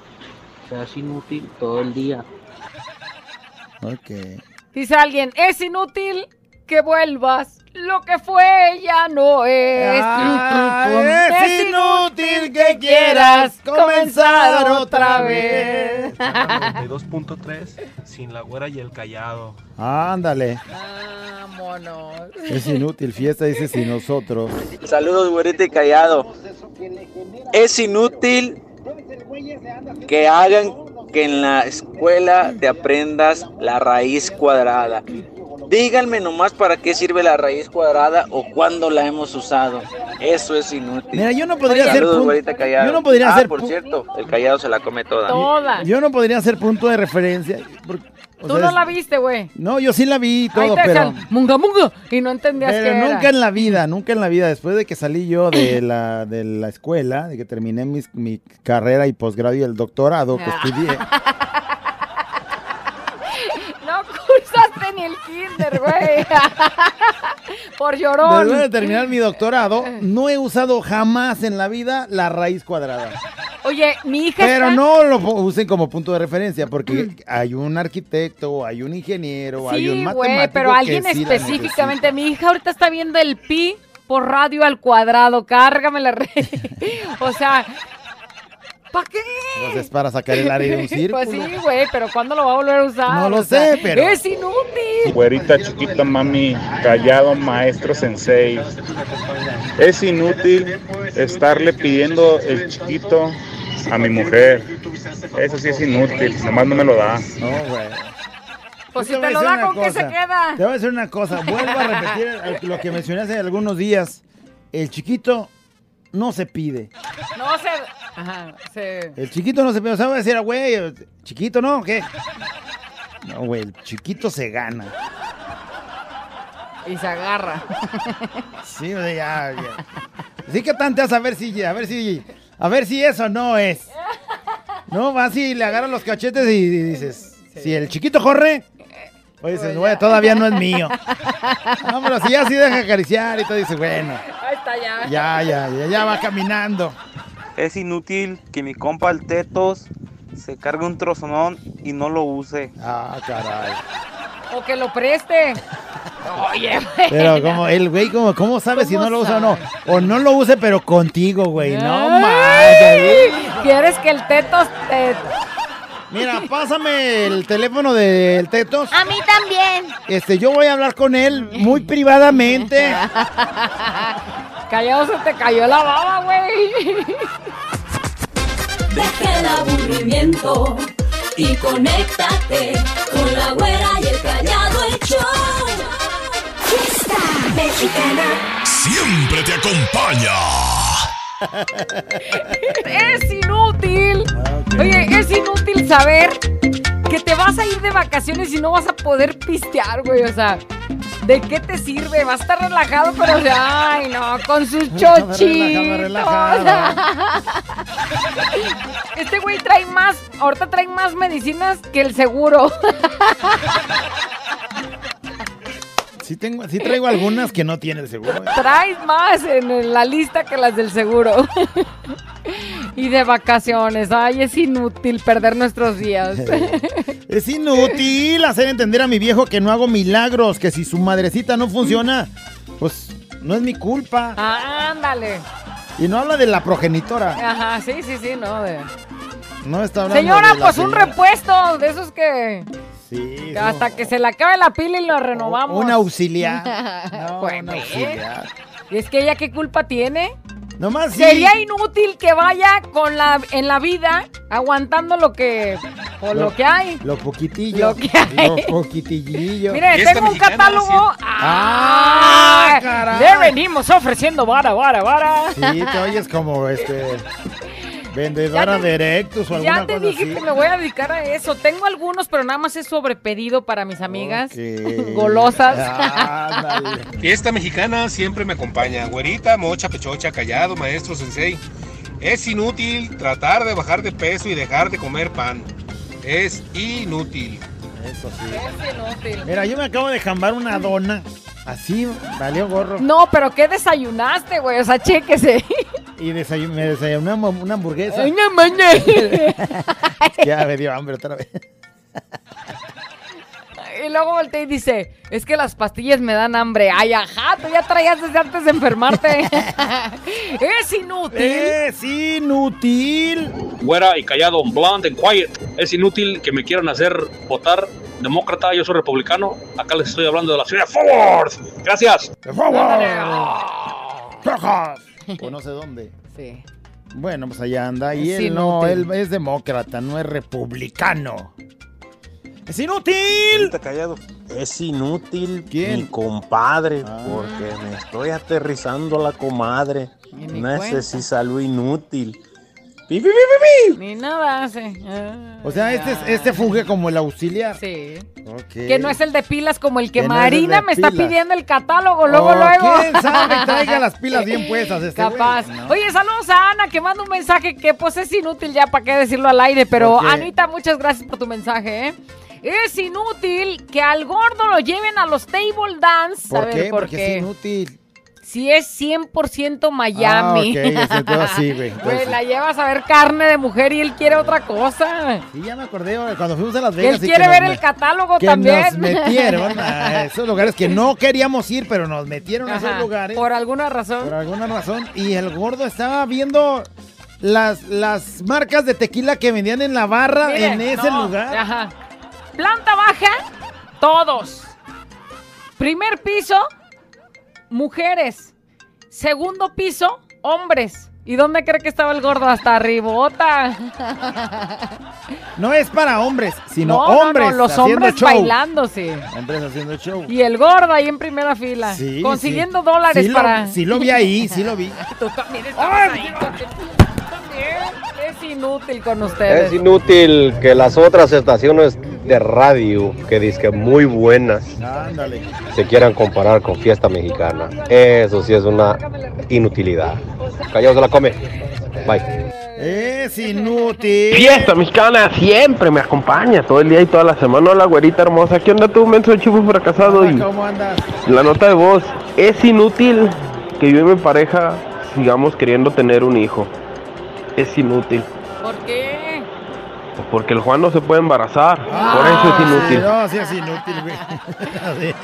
O sea, es inútil todo el día. Ok. Dice alguien, es inútil que vuelvas. Lo que fue ya no es. Ah, es inútil que quieras comenzar otra vez. 92.3 sin la güera y el callado. Ándale. Vámonos. Es inútil. Fiesta dice si nosotros. Saludos, güerita y callado. Es inútil que hagan que en la escuela te aprendas la raíz cuadrada. Díganme nomás para qué sirve la raíz cuadrada o cuándo la hemos usado. Eso es inútil. Mira, yo no podría Saludos, güerita callado. yo no podría ah, ser por cierto, el callado se la come toda. Toda. Yo no podría ser punto de referencia. porque, o Tú sea, no la viste, güey. No, yo sí la vi y Ahí todo, te pero, decían, munga, munga. Y no entendías pero qué era. nunca en la vida, nunca en la vida. Después de que salí yo de la, de la escuela, de que terminé mis- mi carrera y posgrado y el doctorado que Ah. estudié, No ni el kinder, güey. Por llorón. después de terminar mi doctorado, no he usado jamás en la vida la raíz cuadrada. Oye, mi hija Pero está... no lo usen como punto de referencia, porque hay un arquitecto, hay un ingeniero, hay un matemático. güey, pero que alguien sí específicamente. Mi hija ahorita está viendo el pi por radio al cuadrado. Cárgame la red. o sea, ¿para qué? Pues es para sacar el área de un círculo. Pues sí, güey, pero ¿cuándo lo va a volver a usar? No lo O sea, sé, pero- Es inútil. Güerita chiquita mami, callado maestro sensei. Es inútil estarle pidiendo el chiquito a mi mujer. Eso sí es inútil, nomás no me lo da. No, güey. Pues si te a lo decir da, una ¿con qué se cosa. queda? Te voy a decir una cosa, vuelvo a repetir lo que mencioné hace algunos días. El chiquito no se pide. No se... Ajá, se... El chiquito no se pide. O sea, voy a decir, güey, chiquito, ¿no? ¿Qué? No, güey, el chiquito se gana. Y se agarra. Sí, o sea, ya, ya. Sí que tanteas a ver si, a ver si, a ver si eso no es. No, vas y le agarras los cachetes y, y dices, si el chiquito corre, pues dices, güey, todavía no es mío. No, pero si ya sí deja acariciar y todo, dices, bueno, Ahí está ya. ya, ya, ya, ya va caminando. Es inútil que mi compa el Tetos se cargue un trozonón y no lo use. Ah, caray. O que lo preste. Oye, güey. Pero como el güey, como, ¿cómo sabe si ¿Cómo no lo usa o no? O no lo use, pero contigo, güey. No mames. ¿Quieres que el tetos te... Mira, pásame el teléfono del Tetos. A mí también. Este, yo voy a hablar con él muy privadamente. Callado se te cayó la baba, güey. Deja el aburrimiento y conéctate con la güera y el callado el show. Fiesta mexicana. Siempre te acompaña. Es inútil. Oye, es inútil saber que te vas a ir de vacaciones y no vas a poder pistear, güey. O sea, ¿de qué te sirve? Vas a estar relajado, pero ay, no, con sus chochitos. Este güey trae más, ahorita trae más medicinas que el seguro. Sí, tengo, sí traigo algunas que no tiene el seguro. ¿eh? Traes más en la lista que las del seguro. y de vacaciones. Ay, es inútil perder nuestros días. Es inútil hacer entender a mi viejo que no hago milagros, que si su madrecita no funciona, pues no es mi culpa. Ah, Ándale. Y no habla de la progenitora. Ajá, sí, sí, sí, no. De... No está hablando Señora, de la pues un señora. repuesto de esos que, Sí, que no. hasta que se le acabe la pila y lo renovamos. Un auxiliar. No, Pues, un auxiliar. ¿Y es que ella qué culpa tiene? Nomás sí. Sería inútil que vaya con la en la vida aguantando lo que o lo, que hay. Lo poquitillo. Lo que hay. Lo poquitillillo. Mire, tengo un catálogo. Ah, ¡Ah! caray. Le venimos ofreciendo vara, vara, vara. Sí, te oyes como este. Vendedora de Erectus o alguna Ya te cosa dije así. que me voy a dedicar a eso. Tengo algunos, pero nada más es sobrepedido para mis amigas. Ok. Golosas. Ándale. Fiesta mexicana siempre me acompaña. Güerita, mocha, pechocha, callado, maestro, sensei. Es inútil tratar de bajar de peso y dejar de comer pan. Es inútil. Eso sí. Es inútil. Mira, yo me acabo de jambar una dona. Así, valió gorro. No, pero ¿qué desayunaste, güey? O sea, chéquese. Y desayu- me desayuné una, una hamburguesa. Ay, no, maña. ya me dio hambre otra vez. Y luego voltea y dice, es que las pastillas me dan hambre. Ay, ajá, tú ya traías desde antes de enfermarte. es inútil. Es inútil. Güera y callado, blunt and quiet. Es inútil que me quieran hacer votar demócrata, yo soy republicano. Acá les estoy hablando de la ciudad de Forward. Gracias. O no sé dónde. Sí. Bueno, pues allá anda. Y Es él no, él es demócrata, no es republicano. ¡Es inútil! Ahorita callado. Es inútil mi compadre, porque me estoy aterrizando a la comadre. si salud inútil. Pi, pi, pi, pi, pi. Ni nada hace. Ah, O sea, este, es- este fuge como el auxiliar. Sí. Ok. Que no es el de pilas como el que, Que no es el Marina me está pidiendo el catálogo luego, Oh, luego. ¿Quién sabe? Traiga las pilas bien puestas este güey, Capaz. ¿no? Oye, saludos a Ana que manda un mensaje que pues es inútil ya para qué decirlo al aire, pero. Anita, muchas gracias por tu mensaje, ¿eh? Es inútil que al gordo lo lleven a los table dance. ¿Por a ver, qué? ¿por Porque qué? es inútil. Si es 100% Miami. Ah, ok, ya se quedó así, güey. Entonces- la llevas a ver carne de mujer y él quiere otra cosa. Sí, ya me acordé cuando fuimos a Las Vegas. él y quiere ver el catálogo que también. nos metieron a esos lugares que no queríamos ir, pero nos metieron a esos lugares. Por alguna razón. Por alguna razón. Y el gordo estaba viendo las, las marcas de tequila que vendían en la barra en ese no, lugar. Ajá. Planta baja, todos. Primer piso, mujeres. Segundo piso, hombres. ¿Y dónde cree que estaba el gordo? Hasta arribota. No es para hombres, sino no, no, hombres. no, los haciendo hombres show. bailando, sí. Hombres haciendo show. Y el gordo ahí en primera fila. Sí, consiguiendo sí. dólares Sí lo- para. sí lo vi ahí, sí lo vi. Tú también estabas ahí. tú también. Es inútil con ustedes. Es inútil que las otras estaciones de radio, que dizque muy buenas, Ándale. se quieran comparar con Fiesta Mexicana. Eso sí es una inutilidad. Callado se la come. Bye. Es inútil. Fiesta mexicana siempre me acompaña todo el día y toda la semana. Hola, güerita hermosa. ¿Qué onda tú, menso chivo fracasado? Y ¿Cómo andas? la nota de voz. Es inútil que yo y mi pareja sigamos queriendo tener un hijo. Es inútil. ¿Por qué? Porque el Juan no se puede embarazar. Por eso es Sí, inútil. no, sí es inútil, güey. Sí.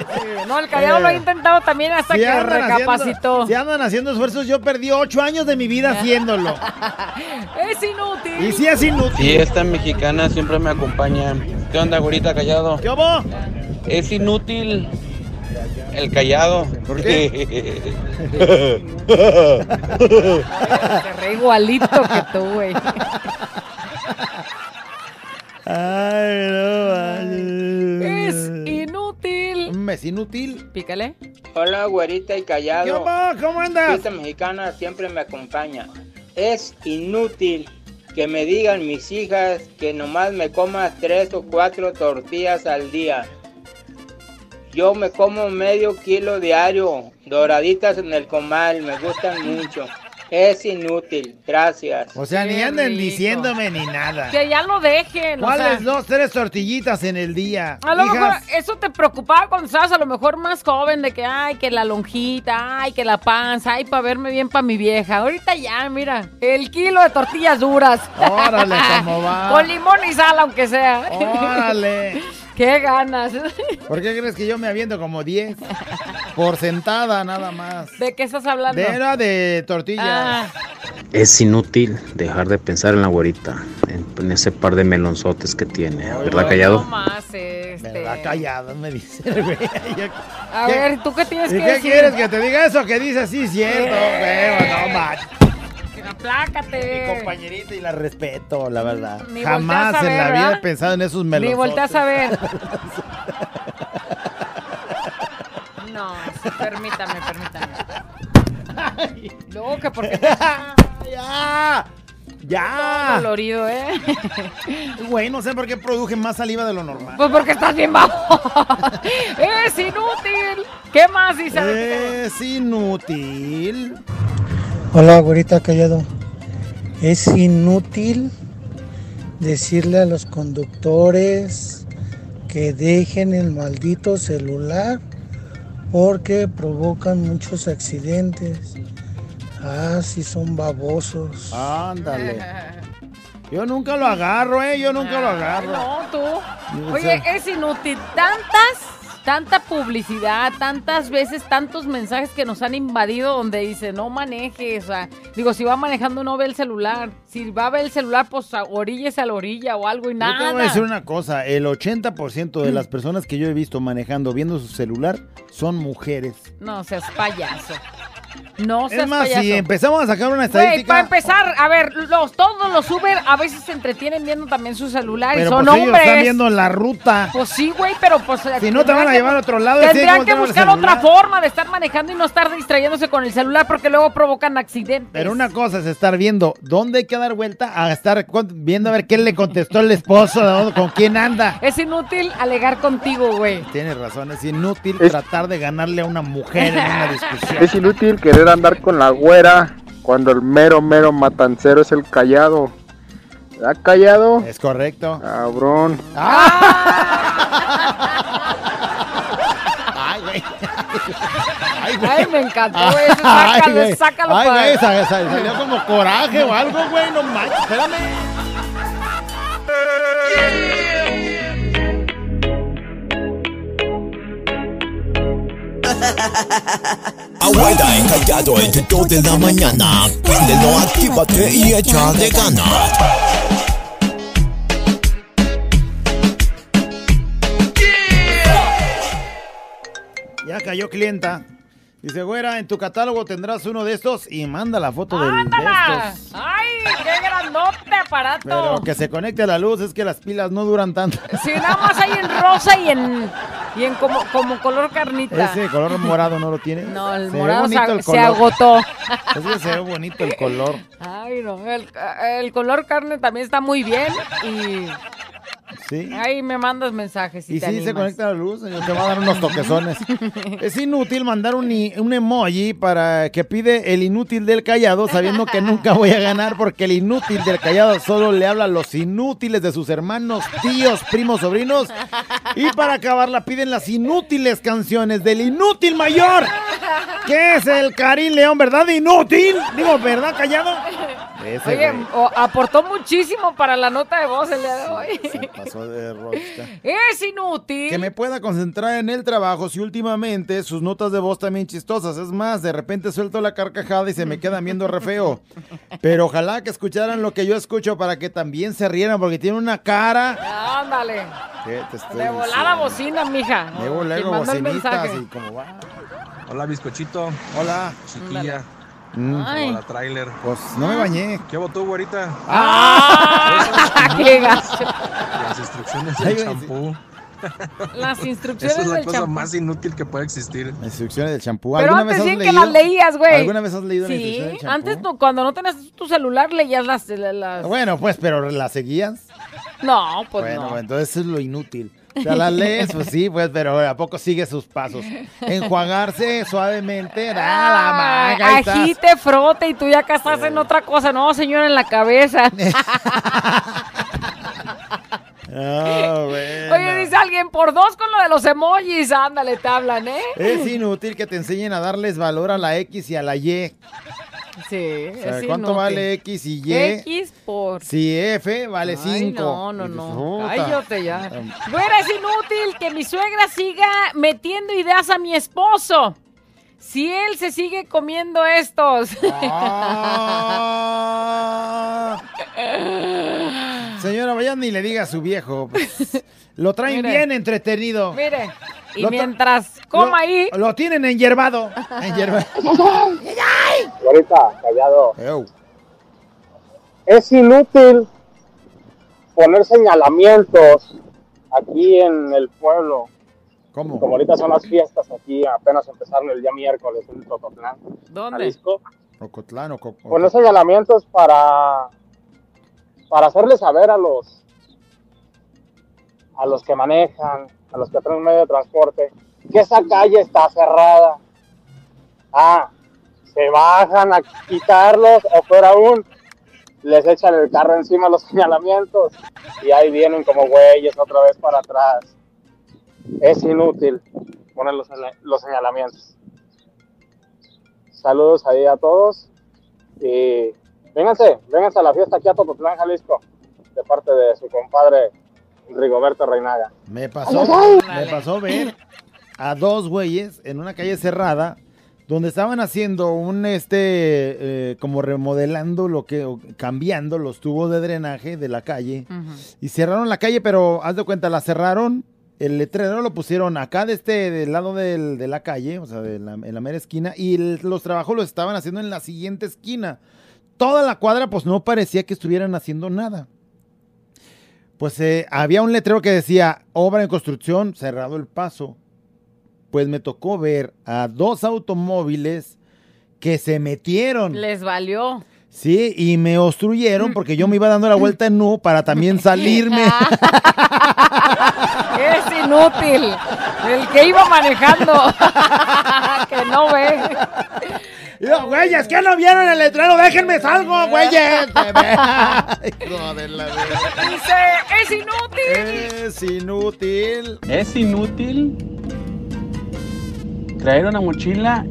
No, el callado lo ha intentado también hasta Si que haciendo, recapacitó. si andan haciendo esfuerzos, yo perdí ocho años de mi vida haciéndolo. Es inútil. Y sí es inútil. Fiesta mexicana siempre me acompaña. ¿Qué onda, güerita callado? ¿Qué hubo? Es inútil el callado. ¿Por Se re igualito que tú, güey. Ay, no, Es inútil. Un mes inútil. Pícale. Hola, güerita y callado. ¿Qué hubo? ¿Cómo andas? Fiesta mexicana siempre me acompaña. Es inútil que me digan mis hijas que nomás me coma tres o cuatro tortillas al día. Yo me como medio kilo diario, doraditas en el comal, me gustan mucho. Es inútil, gracias. O sea, ni anden rico. diciéndome ni nada. Que ya lo dejen. o sea. ¿Cuáles dos, tres tortillitas en el día? A lo Hijas, mejor eso te preocupaba cuando estabas a lo mejor más joven, de que, ay, que la lonjita, ay, que la panza, ay, para verme bien para mi vieja. Ahorita ya, mira, el kilo de tortillas duras. Órale, ¿cómo va? Con limón y sal, aunque sea. Órale. Qué ganas. ¿Por qué crees que yo me aviento como 10? Por sentada, nada más. ¿De qué estás hablando? De, era de tortillas. Ah, Es inútil dejar de pensar en la güerita, en, en ese par de melonzotes que tiene, ¿verdad, Callado? No más, este. ¿Verdad, callado? Me dice, el güey. A ver, ¿tú qué tienes ¿Y que qué decir? quieres que te diga eso que dice sí cierto, güey? No manches. Aplácate. Mi compañerita y la respeto, la verdad. Ni Jamás a en la ver, vida he ¿verdad? pensado en esos Ni melones. volteas a ver. No, sí, permítame, permítame. Luego que porque. ¡Ya! ¡Ya! Todo dolorido, ¿eh? Güey, no sé por qué produje más saliva de lo normal. Pues porque estás bien bajo. es inútil. ¿Qué más dice? Es inútil. Hola, güerita callado. Es inútil decirle a los conductores que dejen el maldito celular porque provocan muchos accidentes. Ah, sí son babosos. Ándale. Yo nunca lo agarro, ¿eh? Yo nunca lo agarro. No, tú. Oye, es inútil. Tantas, tanta publicidad, tantas veces, tantos mensajes que nos han invadido donde dice no manejes. O sea, digo, si va manejando no ve el celular. Si va a ver el celular, pues oríllese a la orilla o algo y Yo te voy a nada. decir una cosa, el 80% de las personas que yo he visto manejando viendo su celular son mujeres. No seas payaso. No seas Es más, payaso. si empezamos a sacar una Güey, para estadística, empezar, a ver, los, todos los Uber a veces se entretienen viendo también su celular y pero son pues ellos hombres. están viendo la ruta. Pues sí, güey, pero pues... Si no te van a llevar a otro lado, Tendrían ¿cómo te que buscar otra forma de estar manejando y no estar distrayéndose con el celular porque luego provocan accidentes. Pero una cosa es estar viendo dónde hay que dar vuelta a estar viendo a ver qué le contestó el esposo, ¿no? con quién anda. Es inútil alegar contigo, güey. Tienes razón, es inútil tratar de ganarle a una mujer en una discusión. Es inútil querer andar con la güera cuando el mero, mero matancero es el callado. ¿Ha callado? Es correcto. Cabrón. Ay, güey. Ay, me encantó eso. Ay, Sácalo, güey. sácalo Ay, para- güey, sa- sa- salió como coraje o algo, güey, no manches, espérame. Abuela encallado entre 2 de la mañana. Préndelo, actívate y échale ganas. Ya cayó clienta. Dice, güera, en tu catálogo tendrás uno de estos y manda la foto del, de ¡Ándala! estos. ¡Ay, qué grandote aparato! Pero que se conecte a la luz, es que las pilas no duran tanto. Si nada más hay en rosa y en, y en como, como color carnita. Ese color morado no lo tiene. No, el Se morado se, el se agotó. Es que se ve bonito el color. Ay, no, el, el color carne también está muy bien y Sí. ahí me mandas mensajes y, Y te si se animas. conecta a la luz, señor, te va a dar unos toquezones. es inútil mandar un emoji para que pide el inútil del callado, sabiendo que nunca voy a ganar, porque el inútil del callado solo le habla a los inútiles de sus hermanos, tíos, primos, sobrinos. Y para acabarla piden las inútiles canciones del inútil mayor, que es el Karim León, ¿verdad? Inútil. Digo, ¿verdad, callado? Ese Oye, o- aportó muchísimo para la nota de voz el día de hoy. pasó de rosca. Es inútil. Que me pueda concentrar en el trabajo si últimamente sus notas de voz también chistosas. Es más, de repente suelto la carcajada y se me quedan viendo re feo. Pero ojalá que escucharan lo que yo escucho para que también se rieran porque tiene una cara. Ándale. ¿Qué te estoy De volada bocina, mija. Mandó el bocinitas mensaje. y como va. Hola, bizcochito. Hola. Chiquilla. Ay. Hola, trailer. Pues no me bañé. ¿Qué votó, güerita? ¡Ah! ¡Qué gacho! Las instrucciones del champú. Las instrucciones Esa es la del cosa champú. más inútil que puede existir. Las instrucciones del champú. Pero ¿Alguna antes vez has bien que leído? las leías, güey. ¿Alguna vez has leído la Sí, del antes no, cuando no tenías tu celular leías las... las- Bueno, pues, pero ¿la seguías? No, pues bueno, no. pues, entonces eso es lo inútil. O sea, la lees, pues sí, pues, pero ¿a poco sigue sus pasos? Enjuagarse suavemente, nada más. ahí estás. Agite, frote y tú ya acá estás en otra cosa. No, señor, en la cabeza. Ah, bueno. Oye, dice alguien, por dos con lo de los emojis. Ándale, te hablan, ¿eh? Es inútil que te enseñen a darles valor a la X y a la Y. Sí, O sea, ¿Cuánto vale X y Y? X por... Si F vale 5. No, no, no. Cállate ya. Bueno, es inútil que mi suegra siga metiendo ideas a mi esposo. Si él se sigue comiendo estos. Ah. Señora, vaya ni le diga a su viejo. pues, lo traen Mire. bien entretenido. Mire, y Lo mientras coma ahí. Lo tienen enyerbado. Enyerbado. Ahorita, callado. Es inútil poner señalamientos aquí en el pueblo. ¿Cómo? Como ahorita son las fiestas aquí, apenas empezaron el día miércoles en Tototlán, ¿Dónde? Jalisco. Ocotlán, Oco- Poner señalamientos para, para hacerle saber a los a los que manejan, a los que traen medio de transporte, que esa calle está cerrada. Ah, se bajan a quitarlos o peor aún, les echan el carro encima los señalamientos y ahí vienen como güeyes otra vez para atrás. Es inútil poner los, los señalamientos. Saludos ahí a todos y vénganse, vénganse a la fiesta aquí a Tototlán, Jalisco, de parte de su compadre Rigoberto Reinaga. Me pasó, me pasó ver a dos güeyes en una calle cerrada donde estaban haciendo un este eh, como remodelando lo que o cambiando los tubos de drenaje de la calle y cerraron la calle, pero haz de cuenta la cerraron, el letrero lo pusieron acá de este del lado del- de la calle, o sea, de la- en la mera esquina y el- los trabajos los estaban haciendo en la siguiente esquina. Toda la cuadra pues no parecía que estuvieran haciendo nada. Pues eh, había un letrero que decía obra en construcción, cerrado el paso. Pues me tocó ver a dos automóviles que se metieron. Les valió. Sí, y me obstruyeron porque yo me iba dando la vuelta en nu para también salirme. Es inútil. El que iba manejando. que no ve. Yo, güeyes, ¿qué no vieron el letrero? Déjenme salgo, güeyes. Dice, es inútil. Es inútil. Es inútil traer una mochila,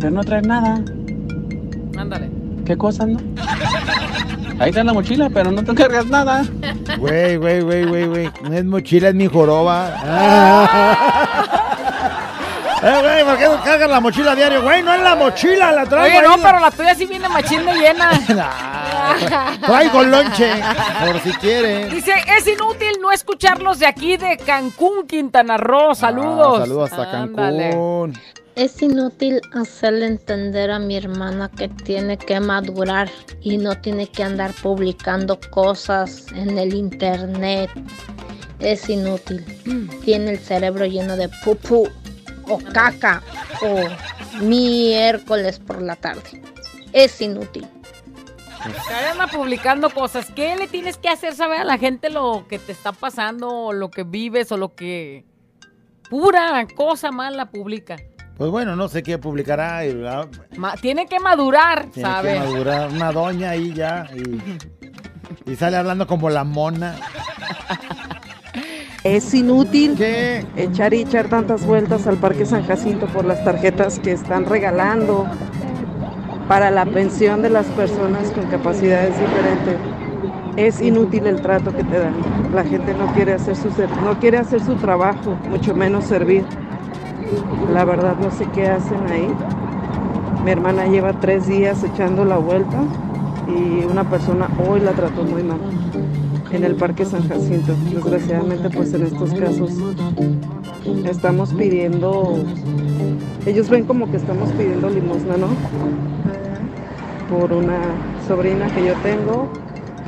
pero no traer nada. Ándale. ¿Qué cosa, no? Ahí está la mochila, pero no te cargas nada. Güey, güey, güey, güey, güey. No es mochila, es mi joroba. Eh, güey, ¿por qué no cargas la mochila a diario? Güey, no es la mochila, la traigo Oye, no, ahí. pero la tuya sí viene machín de llena. Traigo lonche, por si quiere. Dice, es inútil no escucharlos de aquí de Cancún, Quintana Roo. Saludos. Ah, saludos hasta Ándale. Cancún. Es inútil hacerle entender a mi hermana que tiene que madurar y no tiene que andar publicando cosas en el internet. Es inútil. Tiene el cerebro lleno de pupú o caca o miércoles por la tarde. Es inútil. Que anda publicando cosas. ¿Qué le tienes que hacer saber a la gente lo que te está pasando, o lo que vives, o lo que. Pura cosa mala publica. Pues bueno, no sé qué publicará. y, Ma- tiene que madurar, Tiene ¿sabes? que madurar una doña ahí ya. Y, y sale hablando como la mona. Es inútil echar y echar tantas vueltas al Parque San Jacinto por las tarjetas que están regalando para la pensión de las personas con capacidades diferentes. Es inútil el trato que te dan. La gente no quiere hacer su no quiere hacer su trabajo, mucho menos servir. La verdad no sé qué hacen ahí. Mi hermana lleva tres días echando la vuelta y una persona hoy la trató muy mal en el Parque San Jacinto. Desgraciadamente, pues en estos casos estamos pidiendo, ellos ven como que estamos pidiendo limosna, ¿no? Por una sobrina que yo tengo,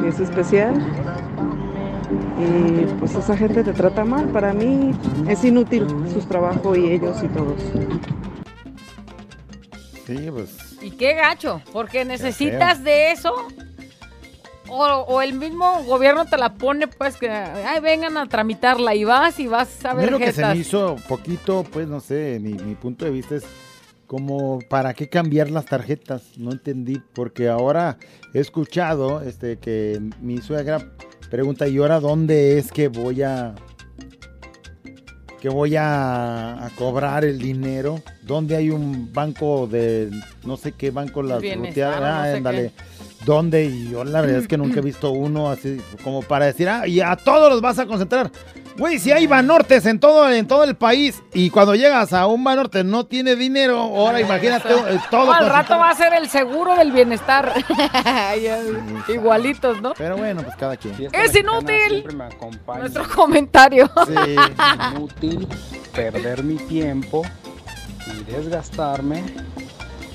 que es especial. Y pues esa gente te trata mal. Para mí es inútil su trabajo y ellos y todos. Sí, pues. Y qué gacho, porque necesitas de eso. O, o el mismo gobierno te la pone, pues, que ay, vengan a tramitarla y vas y vas a ver lo que se me hizo poquito, pues no sé, mi, mi punto de vista es como para qué cambiar las tarjetas, no entendí, porque ahora he escuchado este que mi suegra pregunta, ¿y ahora dónde es que voy a que voy a, a cobrar el dinero? ¿Dónde hay un banco de no sé qué banco las ruteadas? no Ah, sé ándale. Dónde y yo la verdad es que nunca he visto uno así como para decir, ah, y a todos los vas a concentrar. Güey, si hay banortes en todo, en todo el país y cuando llegas a un banorte no tiene dinero, ahora imagínate eh, todo. No, al rato va a ser el seguro del bienestar. Igualitos, ¿no? Pero bueno, pues cada quien. Es inútil. Siempre me acompaña. Nuestro comentario. inútil perder mi tiempo y desgastarme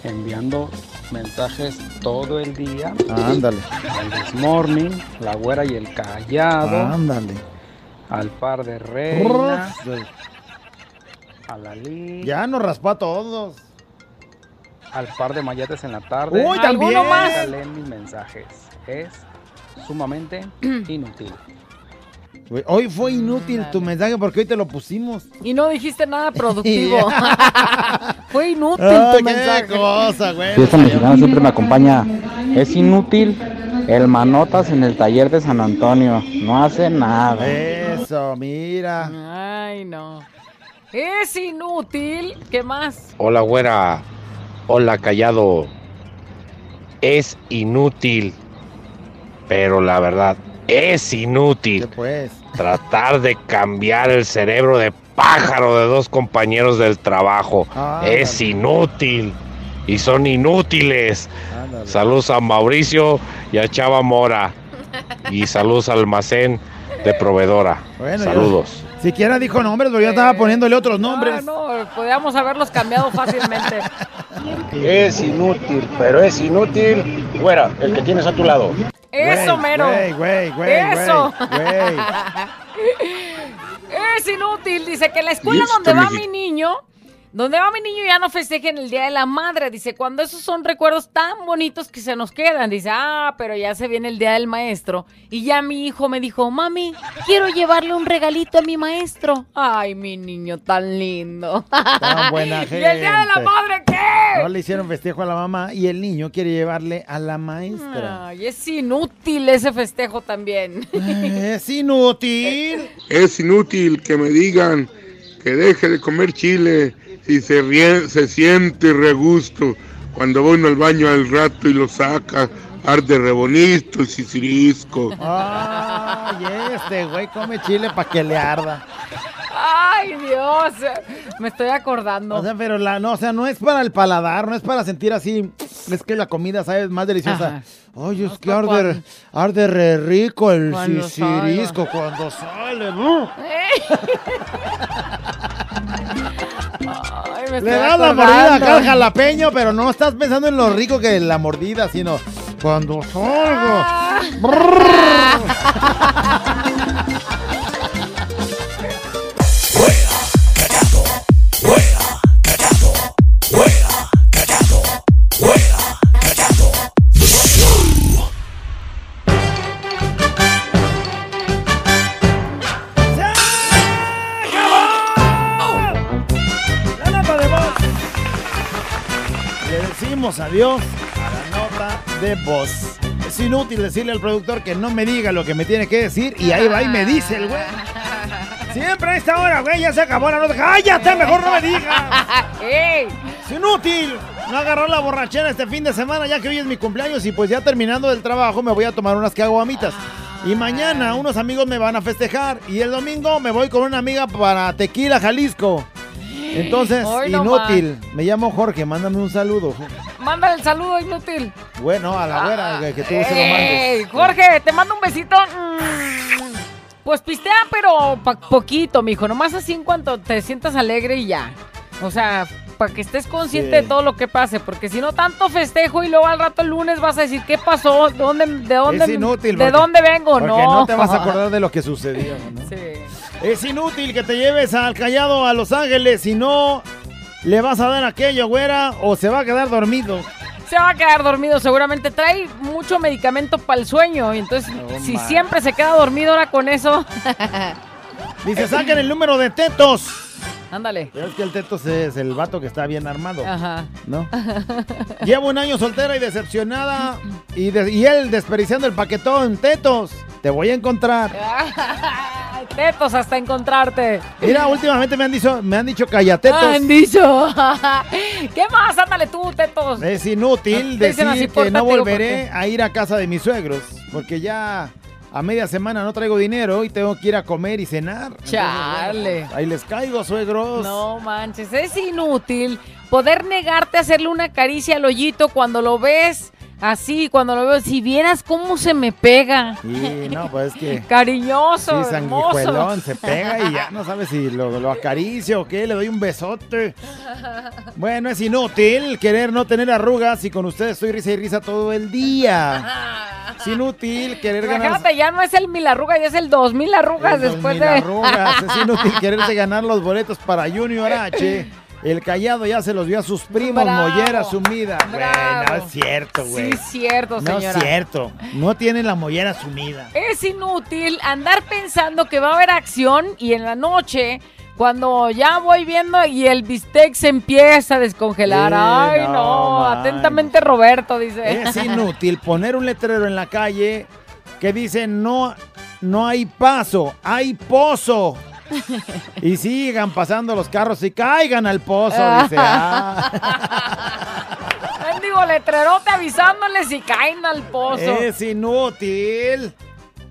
enviando mensajes todo el día. Ándale. Al This Morning, la güera y el callado. Ándale. Al par de reinas. A la. Ya nos raspó a todos. Al par de mayates en la tarde. Uy, también. ¿Alguno más? Mis mensajes. Es sumamente inútil. Hoy fue inútil tu mensaje porque hoy te lo pusimos. Y no dijiste nada productivo. Fue inútil Ay, tu qué mensaje. cosa, güey. Fiesta mexicana siempre me acompaña. Es inútil el manotas en el taller de San Antonio. No hace nada. Eso, mira. Ay, no. Es inútil. ¿Qué más? Hola, güera. Hola, callado. Es inútil. Pero la verdad, es inútil. pues? Tratar de cambiar el cerebro de pájaro de dos compañeros del trabajo. Ah, es inútil. Y son inútiles. Saludos a Mauricio y a Chava Mora. Y saludos al almacén de proveedora. Bueno, saludos. Siquiera dijo nombres, pero yo estaba poniéndole otros nombres. Ah, no, podíamos haberlos cambiado fácilmente. Es inútil, pero es inútil. Fuera, el que tienes a tu lado. Eso, Güey, mero. güey, güey, güey, Eso. güey, es inútil. Dice que la escuela donde va mi niño, donde va mi niño ya no festejen el Día de la Madre. Dice, cuando esos son recuerdos tan bonitos que se nos quedan. Dice, ah, pero ya se viene el Día del Maestro. Y ya mi hijo me dijo, mami, quiero llevarle un regalito a mi maestro. Ay, mi niño tan lindo. Tan buena ¿Y gente. el Día de la Madre qué? No le hicieron festejo a la mamá y el niño quiere llevarle a la maestra. Ay, es inútil ese festejo también. Es inútil. Es inútil que me digan que deje de comer chile si se, rie- se siente regusto. Cuando voy al baño al rato y lo saca, arde re bonito, sisirisco. Ay, este güey come chile para que le arda. Ay, Dios. Me estoy acordando. O sea, pero la, no, o sea, no es para el paladar, no es para sentir así. Es que la comida sabe más deliciosa. Ajá. Ay, es que arde, arde re rico el Cuando sisirisco cuando sale. ¡uh! Ay, me Le das la mordida acá al jalapeño, pero no estás pensando en lo rico que es la mordida, sino cuando salgo. La adiós a la nota de voz. Es inútil decirle al productor que no me diga lo que me tiene que decir y ahí va y me dice el güey. Siempre a esta hora, güey, ya se acabó la nota. ¡Cállate! Mejor no me digas. Es inútil. No agarró la borrachera este fin de semana ya que hoy es mi cumpleaños y pues ya terminando del trabajo me voy a tomar unas caguamitas. Y mañana unos amigos me van a festejar y el domingo me voy con una amiga para Tequila, Jalisco. Entonces, Hoy no inútil. Me llamo Jorge, mándame un saludo. Mándale el saludo inútil. Bueno, a la güera que, que tú se lo mandes. Jorge, te mando un besito. Mm, Pues pistea, pero pa- poquito, mijo. Nomás así en cuanto te sientas alegre y ya. O sea, para que estés consciente Sí. de todo lo que pase. Porque si no, tanto festejo y luego al rato el lunes vas a decir, ¿qué pasó? ¿De dónde, de dónde, es inútil. ¿de porque- dónde vengo? Porque no. no te vas a acordar de lo que sucedió. ¿no? Sí. Es inútil que te lleves al callado a Los Ángeles si no le vas a dar aquello, güera, o se va a quedar dormido. Se va a quedar dormido, seguramente trae mucho medicamento para el sueño. Y entonces, si man. siempre se queda dormido ahora con eso. Dice, saquen el número de tetos. Ándale. Pero es que el tetos es el vato que está bien armado. Ajá. ¿No? Llevo un año soltera y decepcionada. Y, de- y él desperdiciando el paquetón. Tetos, te voy a encontrar. Tetos hasta encontrarte. Mira, últimamente me han dicho, me han dicho callatetos. Han dicho. ¿Qué más? Ándale tú, tetos. Es inútil decir así que no volveré ¿por a ir a casa de mis suegros, porque ya a media semana no traigo dinero y tengo que ir a comer y cenar. Chale. ahí les caigo, suegros. No manches, es inútil poder negarte a hacerle una caricia al hoyito cuando lo ves así, cuando lo veo. Si vieras cómo se me pega. Sí, no, pues es que... Cariñoso, Sí, hermoso. sanguijuelón, se pega y ya no sabes si lo, lo acaricio o qué, le doy un besote. Bueno, es inútil querer no tener arrugas y con ustedes estoy risa y risa todo el día. Es inútil querer ganar... Imagínate, ya no es el mil arrugas, ya es el dos mil arrugas después mil de. arrugas. Es inútil quererse ganar los boletos para Junior H. El callado ya se los dio a sus primos, Bravo. mollera sumida. Güey, no es cierto, güey. Sí, es cierto, no señora. es cierto. No tiene la mollera sumida. Es inútil andar pensando que va a haber acción y en la noche, cuando ya voy viendo y el bistec se empieza a descongelar. Sí, Ay, no, no, atentamente Roberto, dice. Es inútil poner un letrero en la calle que dice no, no hay paso, hay pozo. Y sigan pasando los carros y caigan al pozo, dice. Ah, Mendigo letrerote avisándoles si caen al pozo. es inútil.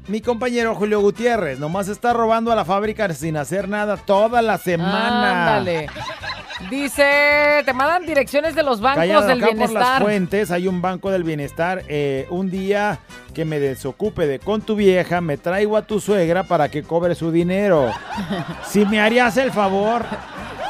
Mi compañero Julio Gutiérrez nomás está robando a la fábrica sin hacer nada toda la semana. Ándale. Dice, te mandan direcciones de los bancos del acá por las bienestar. fuentes hay un banco del bienestar. Eh, un día que me desocupe de con tu vieja, me traigo a tu suegra para que cobre su dinero. Si me harías el favor.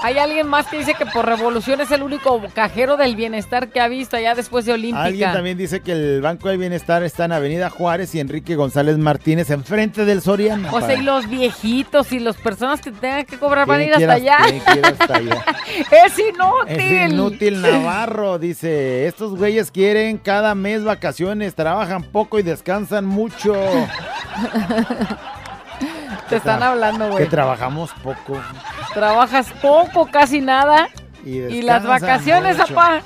Hay alguien más que dice que por revolución es el único cajero del bienestar que ha visto allá después de Olímpica. Alguien también dice que el Banco del Bienestar está en Avenida Juárez y Enrique González Martínez enfrente del Soriana. O sea, y los viejitos y las personas que tengan que cobrar van a ir ¿Quién hasta quiera- allá. hasta allá? es inútil. Es inútil Navarro, dice, estos güeyes quieren cada mes vacaciones, trabajan poco y descansan mucho. Te están hablando, Que güey. trabajamos poco. Trabajas poco, casi nada. Y, Y las vacaciones, mucho. apá.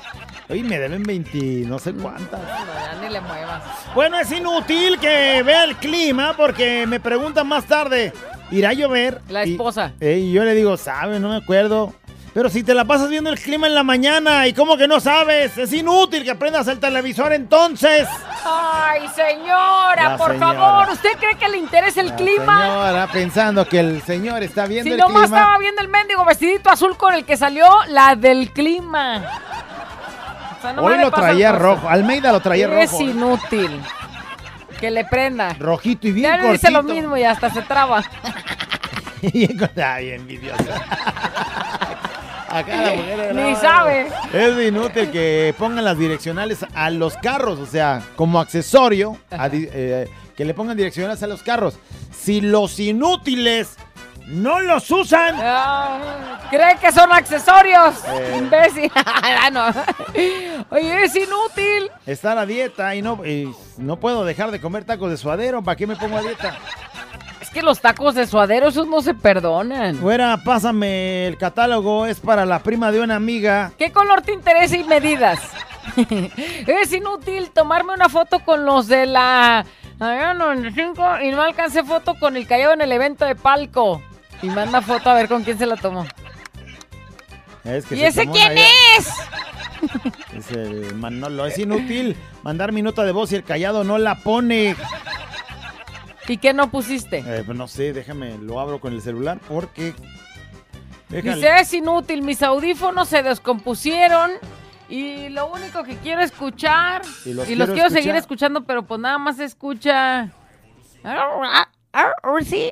Oye, me deben 20, no sé cuántas. Ni le muevas. Bueno, es inútil que vea el clima porque me preguntan más tarde, ¿irá a llover? La Y- esposa. eh, Y, yo le digo, ¿sabe? No me acuerdo. Pero si te la pasas viendo el clima en la mañana y como que no sabes, es inútil que prendas el televisor entonces. Ay, señora, La por señora. favor, ¿usted cree que le interesa el clima? Señora, pensando que el señor está viendo Si el nomás clima. estaba viendo el mendigo vestidito azul con el que salió la del clima. O sea, nomás Hoy lo traía rojo. Almeida lo traía Es rojo. inútil. Que le prenda. Rojito y bien Ya le dice lo mismo y hasta se traba. Ay, envidiosa. Acá la mujer Ni sabe. Es inútil que pongan las direccionales a los carros, o sea, como accesorio, a eh, que le pongan direccionales a los carros. Si los inútiles no los usan, Ah, ¿Cree que son accesorios? Eh. Imbécil. Ah, no. Oye, es inútil. estar a dieta y no, y no puedo dejar de comer tacos de suadero, ¿para qué me pongo a dieta? Que los tacos de suadero, esos no se perdonan. Fuera, pásame el catálogo, es para la prima de una amiga. ¿Qué color te interesa y medidas? es inútil tomarme una foto con los de la Avenida 95 y no alcancé foto con el callado en el evento de palco. Y manda foto a ver con quién se la tomó. Es que ¿Y se ese quién es? Es el Manolo. Es inútil mandar mi nota de voz y el callado no la pone. ¿Y qué no pusiste? Eh, pues no sé, déjame, lo abro con el celular porque. Déjale. Dice, es inútil, mis audífonos se descompusieron y lo único que quiero escuchar, Y y los los, quiero seguir escuchando, pero pues nada más se escucha... Sí.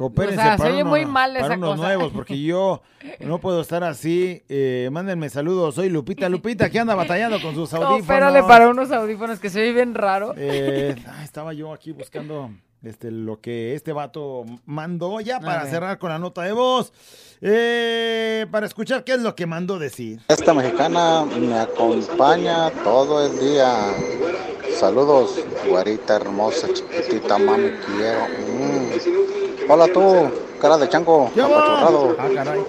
Coopérense o sea, se oye uno- muy mal para esa unos cosa. nuevos, porque yo no puedo estar así. Eh, mándenme saludos. Soy Lupita. Lupita, que anda batallando con sus audífonos. Coopérale para unos audífonos que se oye bien raro. Eh, ah, estaba yo aquí buscando este, lo que este vato mandó ya para cerrar con la nota de voz. Eh, para escuchar qué es lo que mandó decir. Esta mexicana me acompaña todo el día. Saludos, güerita hermosa, chiquitita, mami, quiero. Mm. Hola tú, cara de chango, apachurrado. Ah, caray.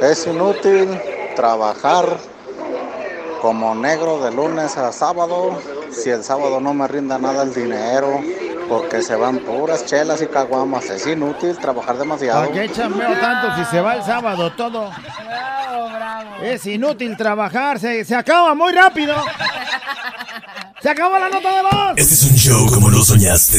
Es inútil trabajar como negro de lunes a sábado si el sábado no me rinda nada el dinero. Porque se van puras chelas y caguamas. Es inútil trabajar demasiado. ¿Para qué chambeo tanto si se va el sábado todo? Es inútil trabajar, se, se acaba muy rápido. Se acabó la nota de voz. Este es un show como lo soñaste